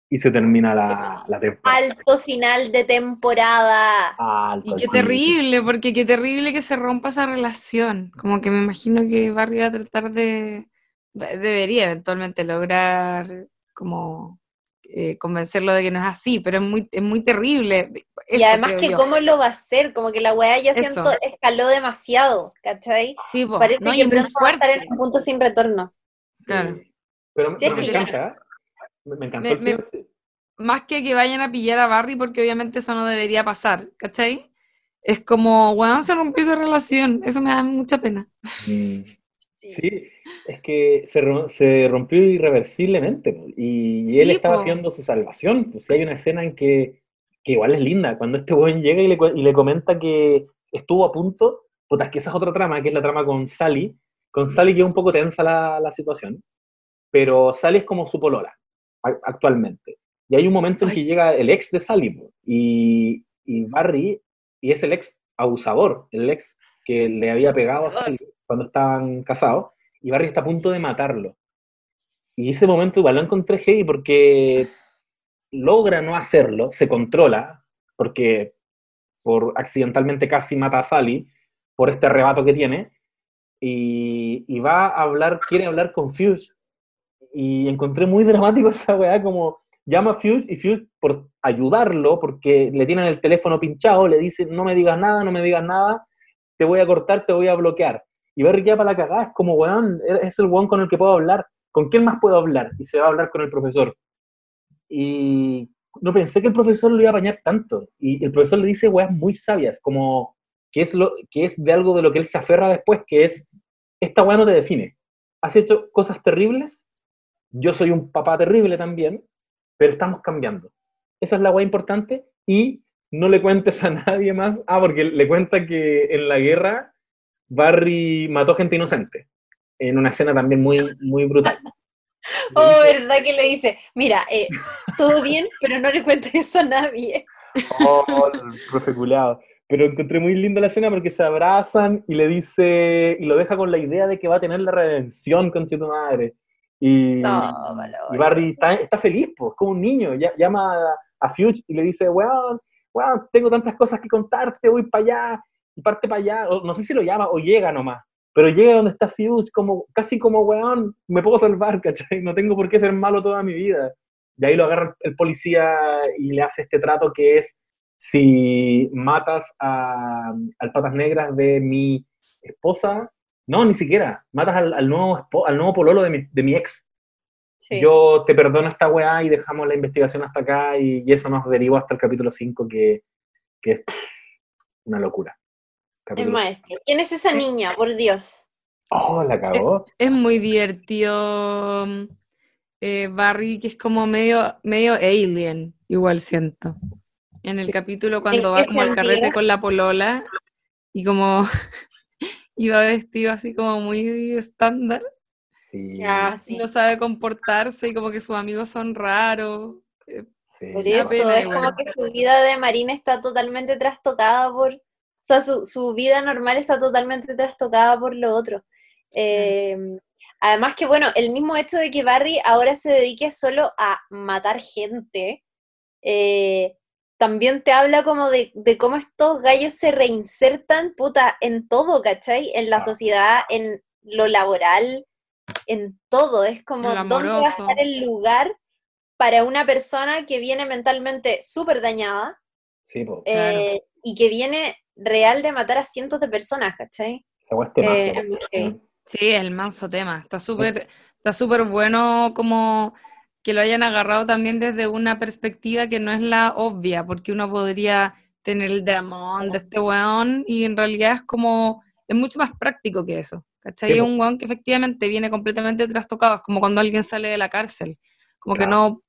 Y se termina la, la temporada. Alto final de temporada. Alto, Y qué terrible, porque qué terrible que se rompa esa relación. Como que me imagino que Barry va a tratar de, debería eventualmente lograr como eh, convencerlo de que no es así, pero es muy, es muy terrible. y además que yo. cómo lo va a hacer, como que la weá ya Eso. siento escaló demasiado, ¿cachai? Sí, po, Parece no, y que pronto va a estar en un punto sin retorno. Claro. Sí. Pero, Sí, pero. Me, encantó Me- el me- final, sí. Más que que vayan a pillar a Barry, porque obviamente eso no debería pasar, ¿cachai? Es como, weón, se rompió esa relación. Eso me da mucha pena. Mm. Sí, es que se, se rompió irreversiblemente y, Sí, él estaba po. haciendo su salvación. Pues sí, hay una escena en que, que igual es linda, cuando este buen llega y le, y le comenta que estuvo a punto, puta, es que esa es otra trama, que es la trama con Sally. Con Sally que es un poco tensa la, la situación, pero Sally es como su polola actualmente. Y hay un momento en que llega el ex de Sally y, y Barry, y es el ex abusador, el ex que le había pegado a Sally cuando estaban casados, y Barry está a punto de matarlo. Y ese momento igual lo encontré heavy porque logra no hacerlo, se controla, porque por accidentalmente casi mata a Sally por este arrebato que tiene, y, y va a hablar, quiere hablar con Fuse, y encontré muy [LAUGHS] dramático esa weá, como llama a Fuse, y Fuse, por ayudarlo, porque le tienen el teléfono pinchado, le dice, no me digas nada, no me digas nada, te voy a cortar, te voy a bloquear. Y Barry queda para la cagada, es como, weón, es el weón con el que puedo hablar. ¿Con quién más puedo hablar? Y se va a hablar con el profesor. Y no pensé que el profesor lo iba a apañar tanto. Y el profesor le dice weas muy sabias, como que es, lo, que es de algo de lo que él se aferra después, que es, esta wea no te define. Has hecho cosas terribles, yo soy un papá terrible también, pero estamos cambiando. Esa es la wea importante y no le cuentes a nadie más. Ah, porque le cuenta que en la guerra Barry mató gente inocente. En una escena también muy, muy brutal. [LAUGHS] Oh, ¿verdad que le dice? Mira, eh, todo bien, pero no le cuentes eso a nadie. Oh, el profe culiao. Pero encontré muy linda la escena porque se abrazan y le dice, y lo deja con la idea de que va a tener la redención con tu madre. Y, Tómalo, y Barry está, está feliz, pues, como un niño. Ya- llama a, a Fuge y le dice, weón, weón, tengo tantas cosas que contarte, voy para allá, y parte para allá. O, no sé si lo llama o llega nomás. Pero llega donde está Fuge, como, casi como, weón, me puedo salvar, [LAUGHS] ¿cachai? No tengo por qué ser malo toda mi vida. Y ahí lo agarra el, el policía y le hace este trato que es, si matas a, al Patas Negras de mi esposa, no, ni siquiera, matas al, al nuevo, al nuevo pololo de mi, de mi ex. Sí. Yo te perdono esta weá y dejamos la investigación hasta acá y, y eso nos derivó hasta el capítulo 5 que, que es una locura. Es Capítulo- maestro. ¿Quién es esa niña? Por Dios. Oh, la cagó. Es muy divertido mm, eh, Barry, que es como medio, medio alien, igual siento. En el capítulo cuando va como al carrete con la polola y como iba vestido así como muy estándar, Sí, Ya, sí. no sabe comportarse y como que sus amigos son raros. Eh, sí. Por eso, pena es como que su vida de Marina está totalmente trastocada por. O sea, su, su vida normal está totalmente trastocada por lo otro. Eh, además que, bueno, el mismo hecho de que Barry ahora se dedique solo a matar gente, eh, también te habla como de, de cómo estos gallos se reinsertan, puta, en todo, ¿cachai? En la Ah. sociedad, en lo laboral, en todo. Es como, ¿dónde va a estar el lugar para una persona que viene mentalmente súper dañada Sí, po. Claro. eh, y que viene real de matar a cientos de personas, ¿cachai? Temazo, Eh. Sí, el manso tema. Está súper, está súper bueno como que lo hayan agarrado también desde una perspectiva que no es la obvia, porque uno podría tener el dramón de este weón y en realidad es como, es mucho más práctico que eso. ¿Cachai? Sí, Es un weón que efectivamente viene completamente trastocado, es como cuando alguien sale de la cárcel, como que no,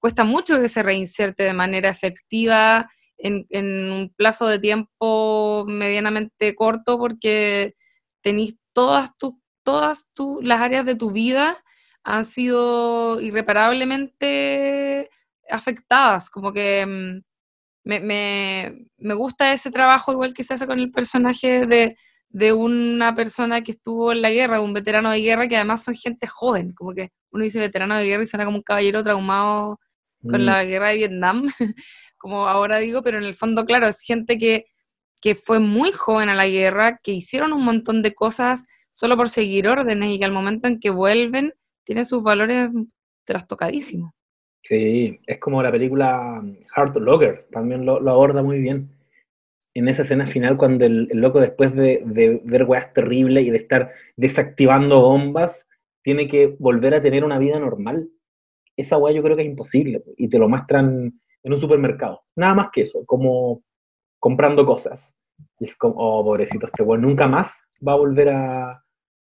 cuesta mucho que se reinserte de manera efectiva en, en un plazo de tiempo medianamente corto porque tenéis todas tus todas tu- las áreas de tu vida han sido irreparablemente afectadas, como que mm, me, me, me, gusta ese trabajo igual que se hace con el personaje de, de, una persona que estuvo en la guerra, un veterano de guerra, que además son gente joven, como que uno dice veterano de guerra y suena como un caballero traumado con mm. la guerra de Vietnam, [LAUGHS] como ahora digo, pero en el fondo, claro, es gente que, que fue muy joven a la guerra, que hicieron un montón de cosas solo por seguir órdenes y que al momento en que vuelven tienen sus valores trastocadísimos. Sí, es como la película Hard Locker, también lo, aborda muy bien. En esa escena final, cuando el, loco, después de, ver weas terribles y de estar desactivando bombas, tiene que volver a tener una vida normal. Esa wea yo creo que es imposible y te lo muestran en un supermercado. Nada más que eso, como comprando cosas. Y es como, oh, pobrecito este weón, nunca más va a volver a,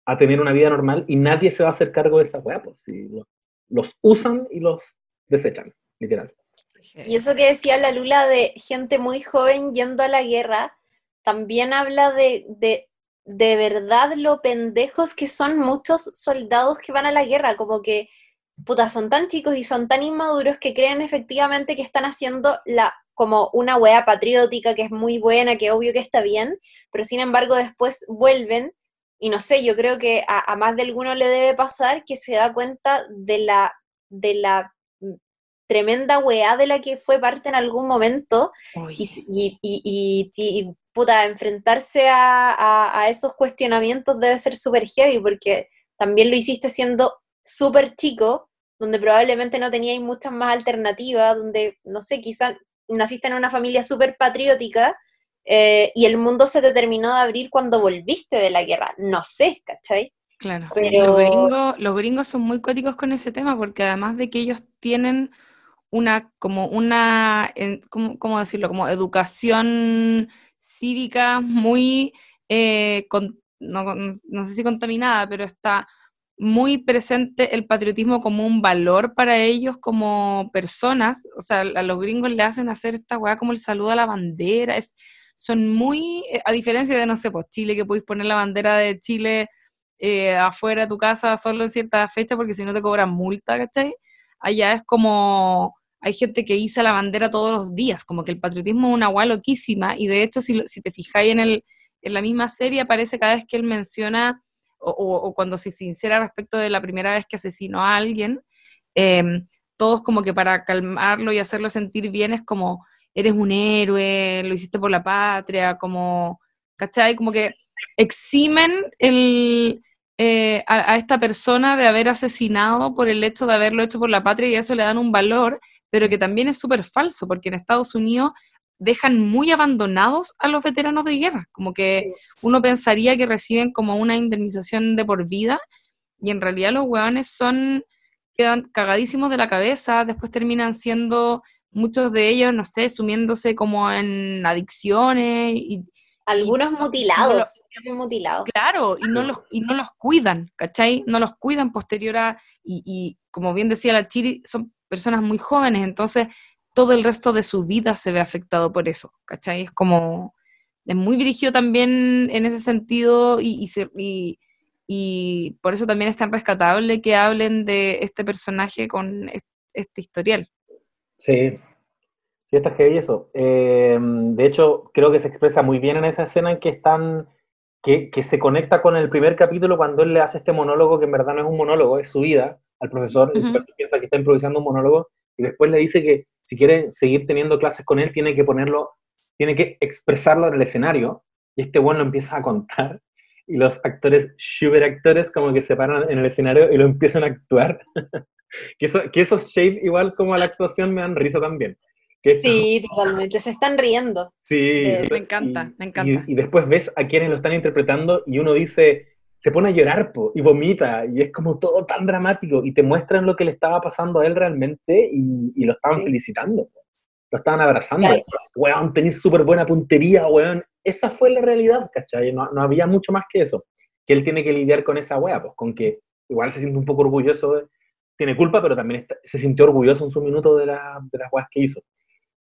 a, tener una vida normal y nadie se va a hacer cargo de esa wea, pues si los usan y los desechan, literal. Y eso que decía la Lula de gente muy joven yendo a la guerra, también habla de, de, de verdad lo pendejos que son muchos soldados que van a la guerra, como que, puta, son tan chicos y son tan inmaduros que creen efectivamente que están haciendo la como una wea patriótica que es muy buena, que obvio que está bien, pero sin embargo después vuelven y no sé, yo creo que a, a más de alguno le debe pasar que se da cuenta de la, de la tremenda weá de la que fue parte en algún momento y, y, puta, enfrentarse a, esos cuestionamientos debe ser súper heavy porque también lo hiciste siendo súper chico, donde probablemente no teníais muchas más alternativas, donde, no sé, quizás naciste en una familia súper patriótica eh, y el mundo se te terminó de abrir cuando volviste de la guerra, no sé, ¿cachai? Claro, Pero... los, gringos, los gringos son muy cóticos con ese tema porque además de que ellos tienen una, como una, ¿cómo, decirlo? Como educación cívica muy, eh, no, sé si contaminada, pero está muy presente el patriotismo como un valor para ellos como personas. O sea, a los gringos le hacen hacer esta weá como el saludo a la bandera. Es, son muy, eh, a diferencia de, no sé, pues Chile, que podéis poner la bandera de Chile eh, afuera de tu casa solo en cierta fecha porque si no te cobran multa, ¿cachai? Allá es como hay gente que iza la bandera todos los días, como que el patriotismo es una guay loquísima, y de hecho, si, si te fijáis en, el, en la misma serie, aparece cada vez que él menciona, o, cuando se sincera respecto de la primera vez que asesinó a alguien, em, todos como que para calmarlo y hacerlo sentir bien es como, eres un héroe, lo hiciste por la patria, como, ¿cachai? Como que eximen el, eh, a, a, esta persona de haber asesinado por el hecho de haberlo hecho por la patria y eso le dan un valor pero que también es súper falso, porque en Estados Unidos dejan muy abandonados a los veteranos de guerra, como que uno pensaría que reciben como una indemnización de por vida, y en realidad los hueones son, quedan cagadísimos de la cabeza, después terminan siendo muchos de ellos, no sé, sumiéndose como en adicciones y... Algunos mutilados, mutilados. Claro, y no, los, y no los cuidan, ¿cachai? No los cuidan posterior a, y, y como bien decía la Chiri, son personas muy jóvenes, entonces todo el resto de su vida se ve afectado por eso, ¿cachai? Es como, es muy dirigido también en ese sentido y, y, y, por eso también es tan rescatable que hablen de este personaje con este, historial. Sí, sí, está heavy eso. Eh, de hecho, creo que se expresa muy bien en esa escena en que están... Que, que, se conecta con el primer capítulo cuando él le hace este monólogo, que en verdad no es un monólogo, es su vida, al profesor, piensa que está improvisando un monólogo y después le dice que si quiere seguir teniendo clases con él, tiene que ponerlo, tiene que expresarlo en el escenario. Y este bueno lo empieza a contar y los actores, super actores, como que se paran en el escenario y lo empiezan a actuar. [LAUGHS] que, eso, que esos shades, igual como a la actuación, me dan risa también. sí, totalmente, se están riendo. Sí. Eh, me encanta, me encanta. y, después ves a quienes lo están interpretando y uno dice, se pone a llorar y vomita y es como todo tan dramático y te muestran lo que le estaba pasando a él realmente y, lo estaban felicitando, lo estaban abrazando. Weón, tenés súper buena puntería, weón. Esa fue la realidad, ¿cachai? No, no, había mucho más que eso. Que él tiene que lidiar con esa wea, pues con que igual se siente un poco orgulloso, tiene culpa, pero también se sintió orgulloso en su minuto de, la, de las weas que hizo.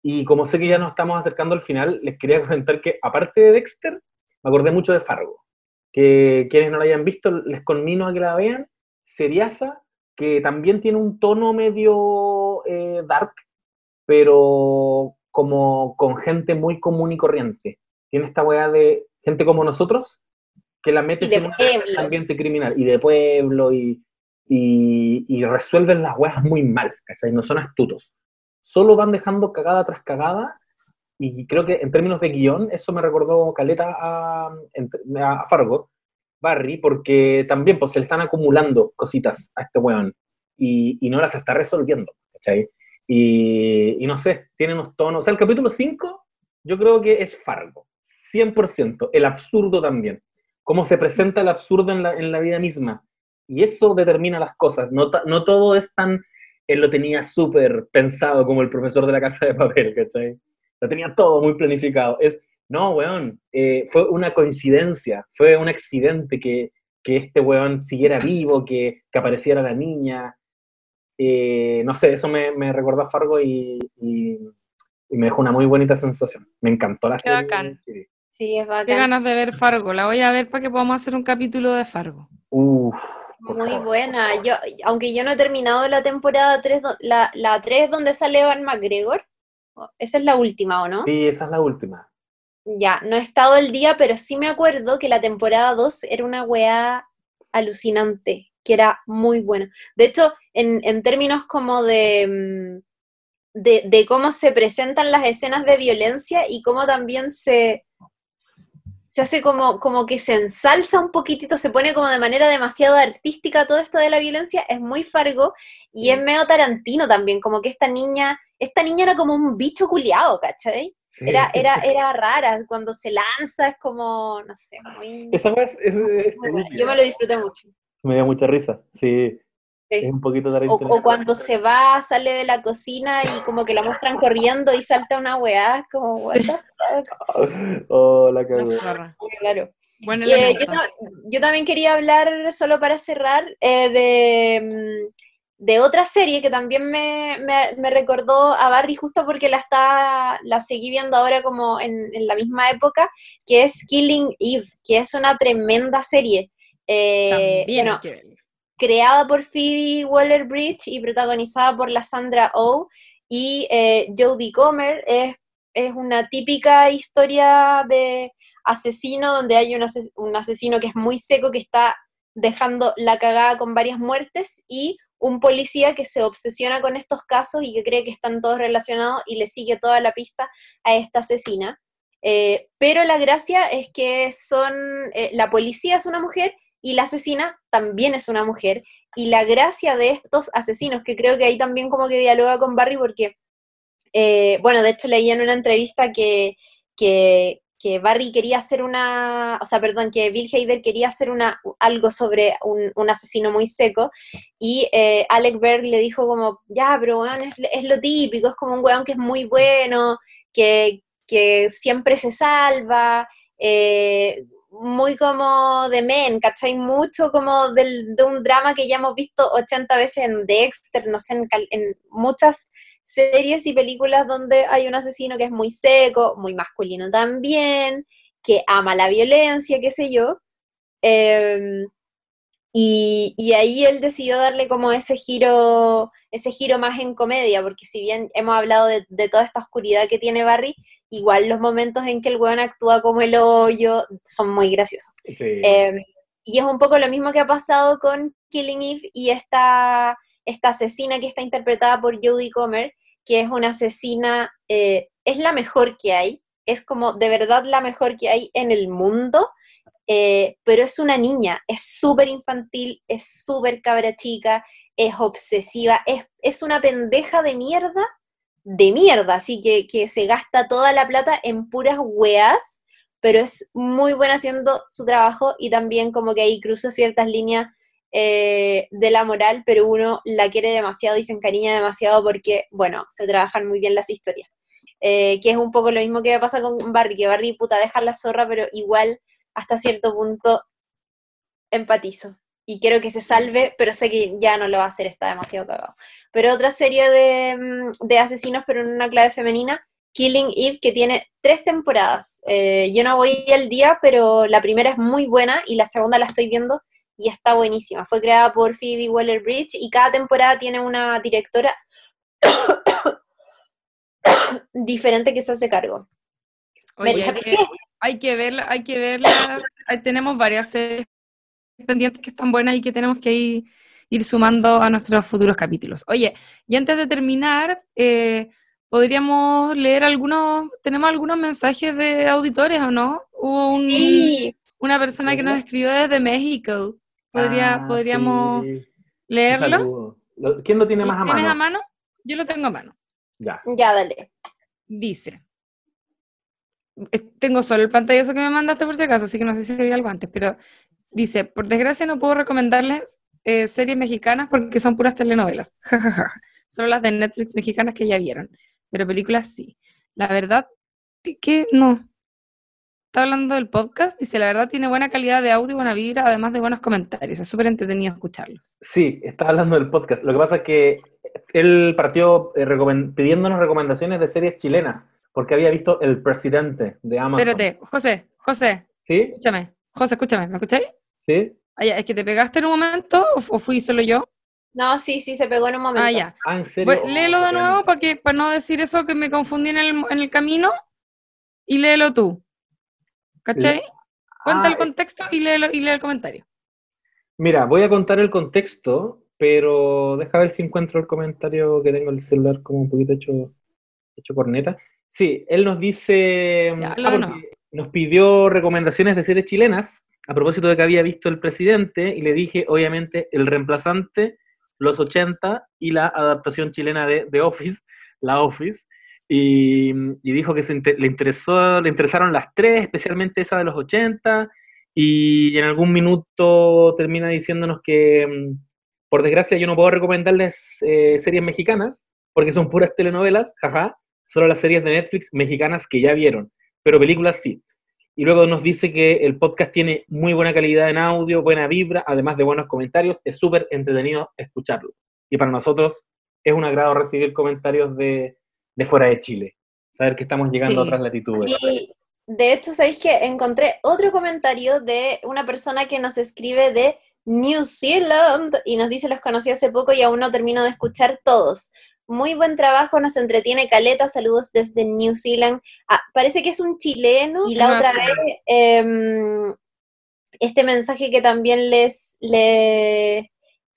Y como sé que ya nos estamos acercando al final, les quería [LAUGHS] comentar que aparte de Dexter, me acordé mucho de Fargo que quienes no la hayan visto, les conmino a que la vean. Seriasa, que también tiene un tono medio eh, dark, pero como con gente muy común y corriente. Tiene esta weá de gente como nosotros, que la mete en un ambiente criminal, y de pueblo, y, y, resuelven las weas muy mal, ¿cachai? No son astutos. Solo van dejando cagada tras cagada, y creo que en términos de guion, eso me recordó Caleta a, a Fargo, Barry, porque también pues, se le están acumulando cositas a este weón, y, y no las está resolviendo, ¿cachai? Y, y, no sé, tiene unos tonos. O sea, el capítulo 5 yo creo que es Fargo, 100%. El absurdo también. Cómo se presenta el absurdo en la, en la vida misma. Y eso determina las cosas. No, no todo es tan. Él lo tenía súper pensado como el profesor de la casa de papel, ¿cachai? Lo tenía todo muy planificado. Es, no, weón, eh, fue una coincidencia, fue un accidente que, que este weón siguiera vivo, que, que apareciera la niña, eh, no sé, eso me, me recordó a Fargo y, y, me dejó una muy bonita sensación. Me encantó la Qué Bacán. Sí. es bacán. Qué ganas de ver Fargo. La voy a ver para que podamos hacer un capítulo de Fargo. Uf, muy buena. Yo, aunque yo no he terminado la temporada 3, la, la 3 donde sale Evan McGregor, esa es la última, ¿o no? Sí, esa es la última. Ya, no he estado el día, pero sí me acuerdo que la temporada 2 era una weá alucinante que era muy bueno. De hecho, en, términos como mm, de, de, cómo se presentan las escenas de violencia y cómo también se, se hace como, como que se ensalza un poquitito, se pone como de manera demasiado artística todo esto de la violencia, es muy Fargo y es medio Tarantino también, como que esta niña, esta niña era como un bicho culiado, ¿cachai? Era, era, era rara, cuando se lanza es como, no sé, muy... Esa vez es, Yo me lo disfruté mucho. Me dio mucha risa, sí. Es un poquito de o, o, cuando se va, sale de la cocina y como que la muestran corriendo y salta una weá, como, what [LAUGHS] Oh, la Claro. Bueno, eh, yo, también quería hablar, solo para cerrar, eh, de, mm, de, otra serie que también me, me, recordó a Barry justo porque la está la seguí viendo ahora como en, en la misma época, que es Killing Eve, que es una tremenda serie. Eh, bueno, creada por Phoebe Waller-Bridge y protagonizada por la Sandra Oh y eh, Jodie Comer. Es, es, una típica historia de asesino donde hay un, un asesino que es muy seco, que está dejando la cagada con varias muertes y un policía que se obsesiona con estos casos y que cree que están todos relacionados y le sigue toda la pista a esta asesina. Eh, pero la gracia es que son, la policía es una mujer y la asesina también es una mujer. Y la gracia de estos asesinos, que creo que ahí también como que dialoga con Barry, porque, eh, bueno, de hecho leí en una entrevista que, que, Barry quería hacer una, o sea, perdón, que Bill Hader quería hacer una, algo sobre un, asesino muy seco, y eh, Alec Berg le dijo como, ya, pero bueno, es, lo típico, es como un weón que es muy bueno, que, que siempre se salva, eh, muy como de men, ¿cachai? Mucho como del, de un drama que ya hemos visto 80 veces en Dexter, no sé, en, muchas series y películas donde hay un asesino que es muy seco, muy masculino también, que ama la violencia, qué sé yo. Em, y, y, ahí él decidió darle como ese giro, ese giro más en comedia, porque si bien hemos hablado de, de toda esta oscuridad que tiene Barry, igual los momentos en que el weón actúa como el hoyo son muy graciosos. Em, y es un poco lo mismo que ha pasado con Killing Eve y esta, esta asesina que está interpretada por Jodie Comer, que es una asesina, eh, es la mejor que hay, es como de verdad la mejor que hay en el mundo, eh, pero es una niña, es súper infantil, es súper cabra chica, es obsesiva, es, es una pendeja de mierda de mierda, así que, que se gasta toda la plata en puras weas, pero es muy buena haciendo su trabajo y también como que ahí cruza ciertas líneas eh, de la moral, pero uno la quiere demasiado y se encariña demasiado porque, bueno, se trabajan muy bien las historias. Eh, que es un poco lo mismo que pasa con Barry, que Barry puta deja la zorra, pero igual hasta cierto punto empatizo. Y quiero que se salve, pero sé que ya no lo va a hacer, está demasiado cagado. Pero otra serie de, mm, de asesinos, pero en una clave femenina, Killing Eve, que tiene tres temporadas. Eh, yo no voy al día, pero la primera es muy buena y la segunda la estoy viendo y está buenísima. Fue creada por Phoebe Waller-Bridge y cada temporada tiene una directora [COUGHS] diferente que se hace cargo. Oye, hay, que, hay que verla, hay que verla. Tenemos varias series pendientes que están buenas y que tenemos que ir, ir sumando a nuestros futuros capítulos. Oye, y antes de terminar, eh, podríamos leer algunos, tenemos algunos mensajes de auditores o no? Hubo un- Sí, una persona que nos escribió desde México. Podría, Ah, podríamos sí. leerlo. ¿Quién lo tiene más a ¿Tienes mano? a mano? Yo lo tengo a mano. Ya. ya dale. Dice. Tengo solo el pantallazo que me mandaste por si acaso, así que no sé si había algo antes, pero dice, por desgracia no puedo recomendarles eh, series mexicanas porque son puras telenovelas. [LAUGHS] Solo las de Netflix mexicanas que ya vieron, pero películas sí. La verdad que no. Está hablando del podcast, dice, la verdad tiene buena calidad de audio y buena vibra, además de buenos comentarios. Es súper entretenido escucharlos. Sí, está hablando del podcast. Lo que pasa es que él partió eh, pidiéndonos recomendaciones de series chilenas, porque había visto El Presidente de Amazon. Espérate, José, José, ¿Sí? escúchame. José, escúchame, ¿me escucháis? ¿Sí? Ah, ya, es que te pegaste en un momento o, o fui solo yo. No, sí, sí, se pegó en un momento. Ah, ya. Ah, ¿en serio? Pues, léelo de Oh, nuevo para que para no decir eso que me confundí en el, en el camino y léelo tú. ¿Cachai? Cuenta Ah, el contexto y léelo y lee el comentario. Mira, voy a contar el contexto, pero deja ver si encuentro el comentario que tengo en el celular como un poquito hecho, hecho corneta. Sí, él nos dice, Ya, ah, de nos pidió recomendaciones de series chilenas a propósito de que había visto El Presidente y le dije, obviamente, El Reemplazante, Los 80 y la adaptación chilena de The Office, La Office. Y, dijo que se le, interesó, le interesaron las tres, especialmente esa de los 80, y en algún minuto termina diciéndonos que, mm, por desgracia, yo no puedo recomendarles eh, series mexicanas, porque son puras telenovelas, jaja, solo las series de Netflix mexicanas que ya vieron, pero películas sí. Y luego nos dice que el podcast tiene muy buena calidad en audio, buena vibra, además de buenos comentarios, es súper entretenido escucharlo. Y para nosotros es un agrado recibir comentarios de, de fuera de Chile, saber que estamos llegando a otras latitudes. Y de hecho, ¿sabéis que encontré otro comentario de una persona que nos escribe de New Zealand y nos dice los conocí hace poco y aún no termino de escuchar todos. Muy buen trabajo, nos entretiene Caleta, saludos desde New Zealand. Ah, parece que es un chileno y la Nueva otra vez em, este mensaje que también les, le-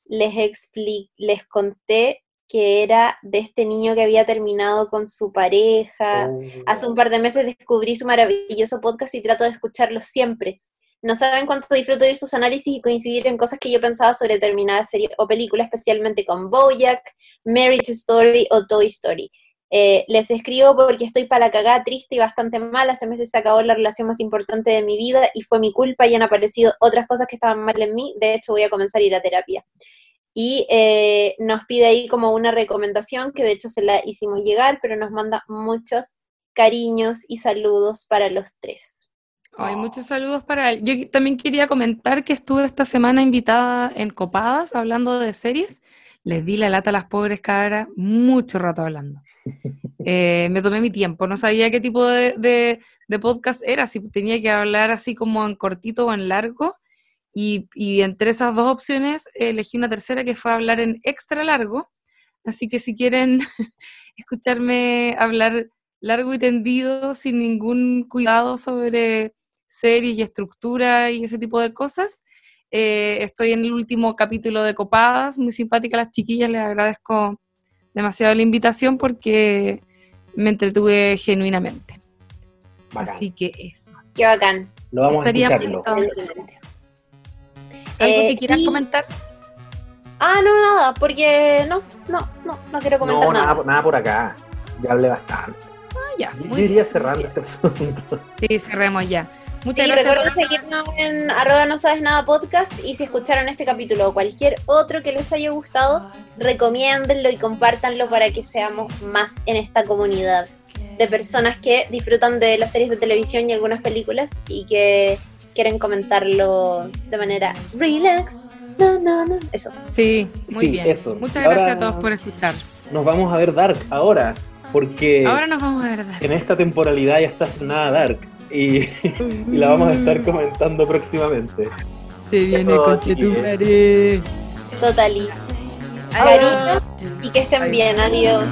les, expli- les conté que era de este niño que había terminado con su pareja. Oh. Hace un par de meses descubrí su maravilloso podcast y trato de escucharlo siempre. No saben cuánto disfruto de oír sus análisis y coincidir en cosas que yo pensaba sobre determinadas series o películas, especialmente con Bojack, Marriage Story o Toy Story. Eh, les escribo porque estoy para la cagada, triste y bastante mal. Hace meses se acabó la relación más importante de mi vida y fue mi culpa y han aparecido otras cosas que estaban mal en mí. De hecho, voy a comenzar a ir a terapia. Y eh, nos pide ahí como una recomendación que de hecho se la hicimos llegar, pero nos manda muchos cariños y saludos para los tres. Ay, muchos saludos para él. Yo también quería comentar que estuve esta semana invitada en Copadas hablando de series. Les di la lata a las pobres cabras mucho rato hablando. [LAUGHS] Eh, me tomé mi tiempo, no sabía qué tipo de, de- de podcast era, si tenía que hablar así como en cortito o en largo. Y, y entre esas dos opciones elegí una tercera que fue hablar en extra largo. Así que si quieren [LAUGHS] escucharme hablar largo y tendido, sin ningún cuidado sobre series y estructura y ese tipo de cosas. Eh, estoy en el último capítulo de Copadas, muy simpática las chiquillas, les agradezco demasiado la invitación porque me entretuve genuinamente. Bacán. Así que eso. Qué bacán. Lo vamos a Estaría escucharlo. entonces. ¿Algo Eh, que quieras y- comentar? Ah, no, nada, porque no, no, no, no quiero comentar No, nada. nada, nada por acá. Ya hablé bastante. Ya, Yo muy iría bien, cerrando este asunto. Sí, cerremos ya. Muchas Sí, gracias. a recuerden seguirnos en arroba no sabes nada podcast y si escucharon este capítulo o cualquier otro que les haya gustado, recomiéndenlo y compártanlo para que seamos más en esta comunidad de personas que disfrutan de las series de televisión y algunas películas y que quieren comentarlo de manera relax. No, no, no. Eso. Sí, muy Sí, bien. eso. Muchas Ahora- gracias a todos por escuchar. Nos vamos a ver Dark ahora, porque Ahora nos vamos a ver. Dani. en esta temporalidad ya está estrenada Dark y, [LAUGHS] y la vamos a estar comentando próximamente. Se viene Eso, conchetumare. Totally. Adiós. Cariño y que estén bien. Adiós.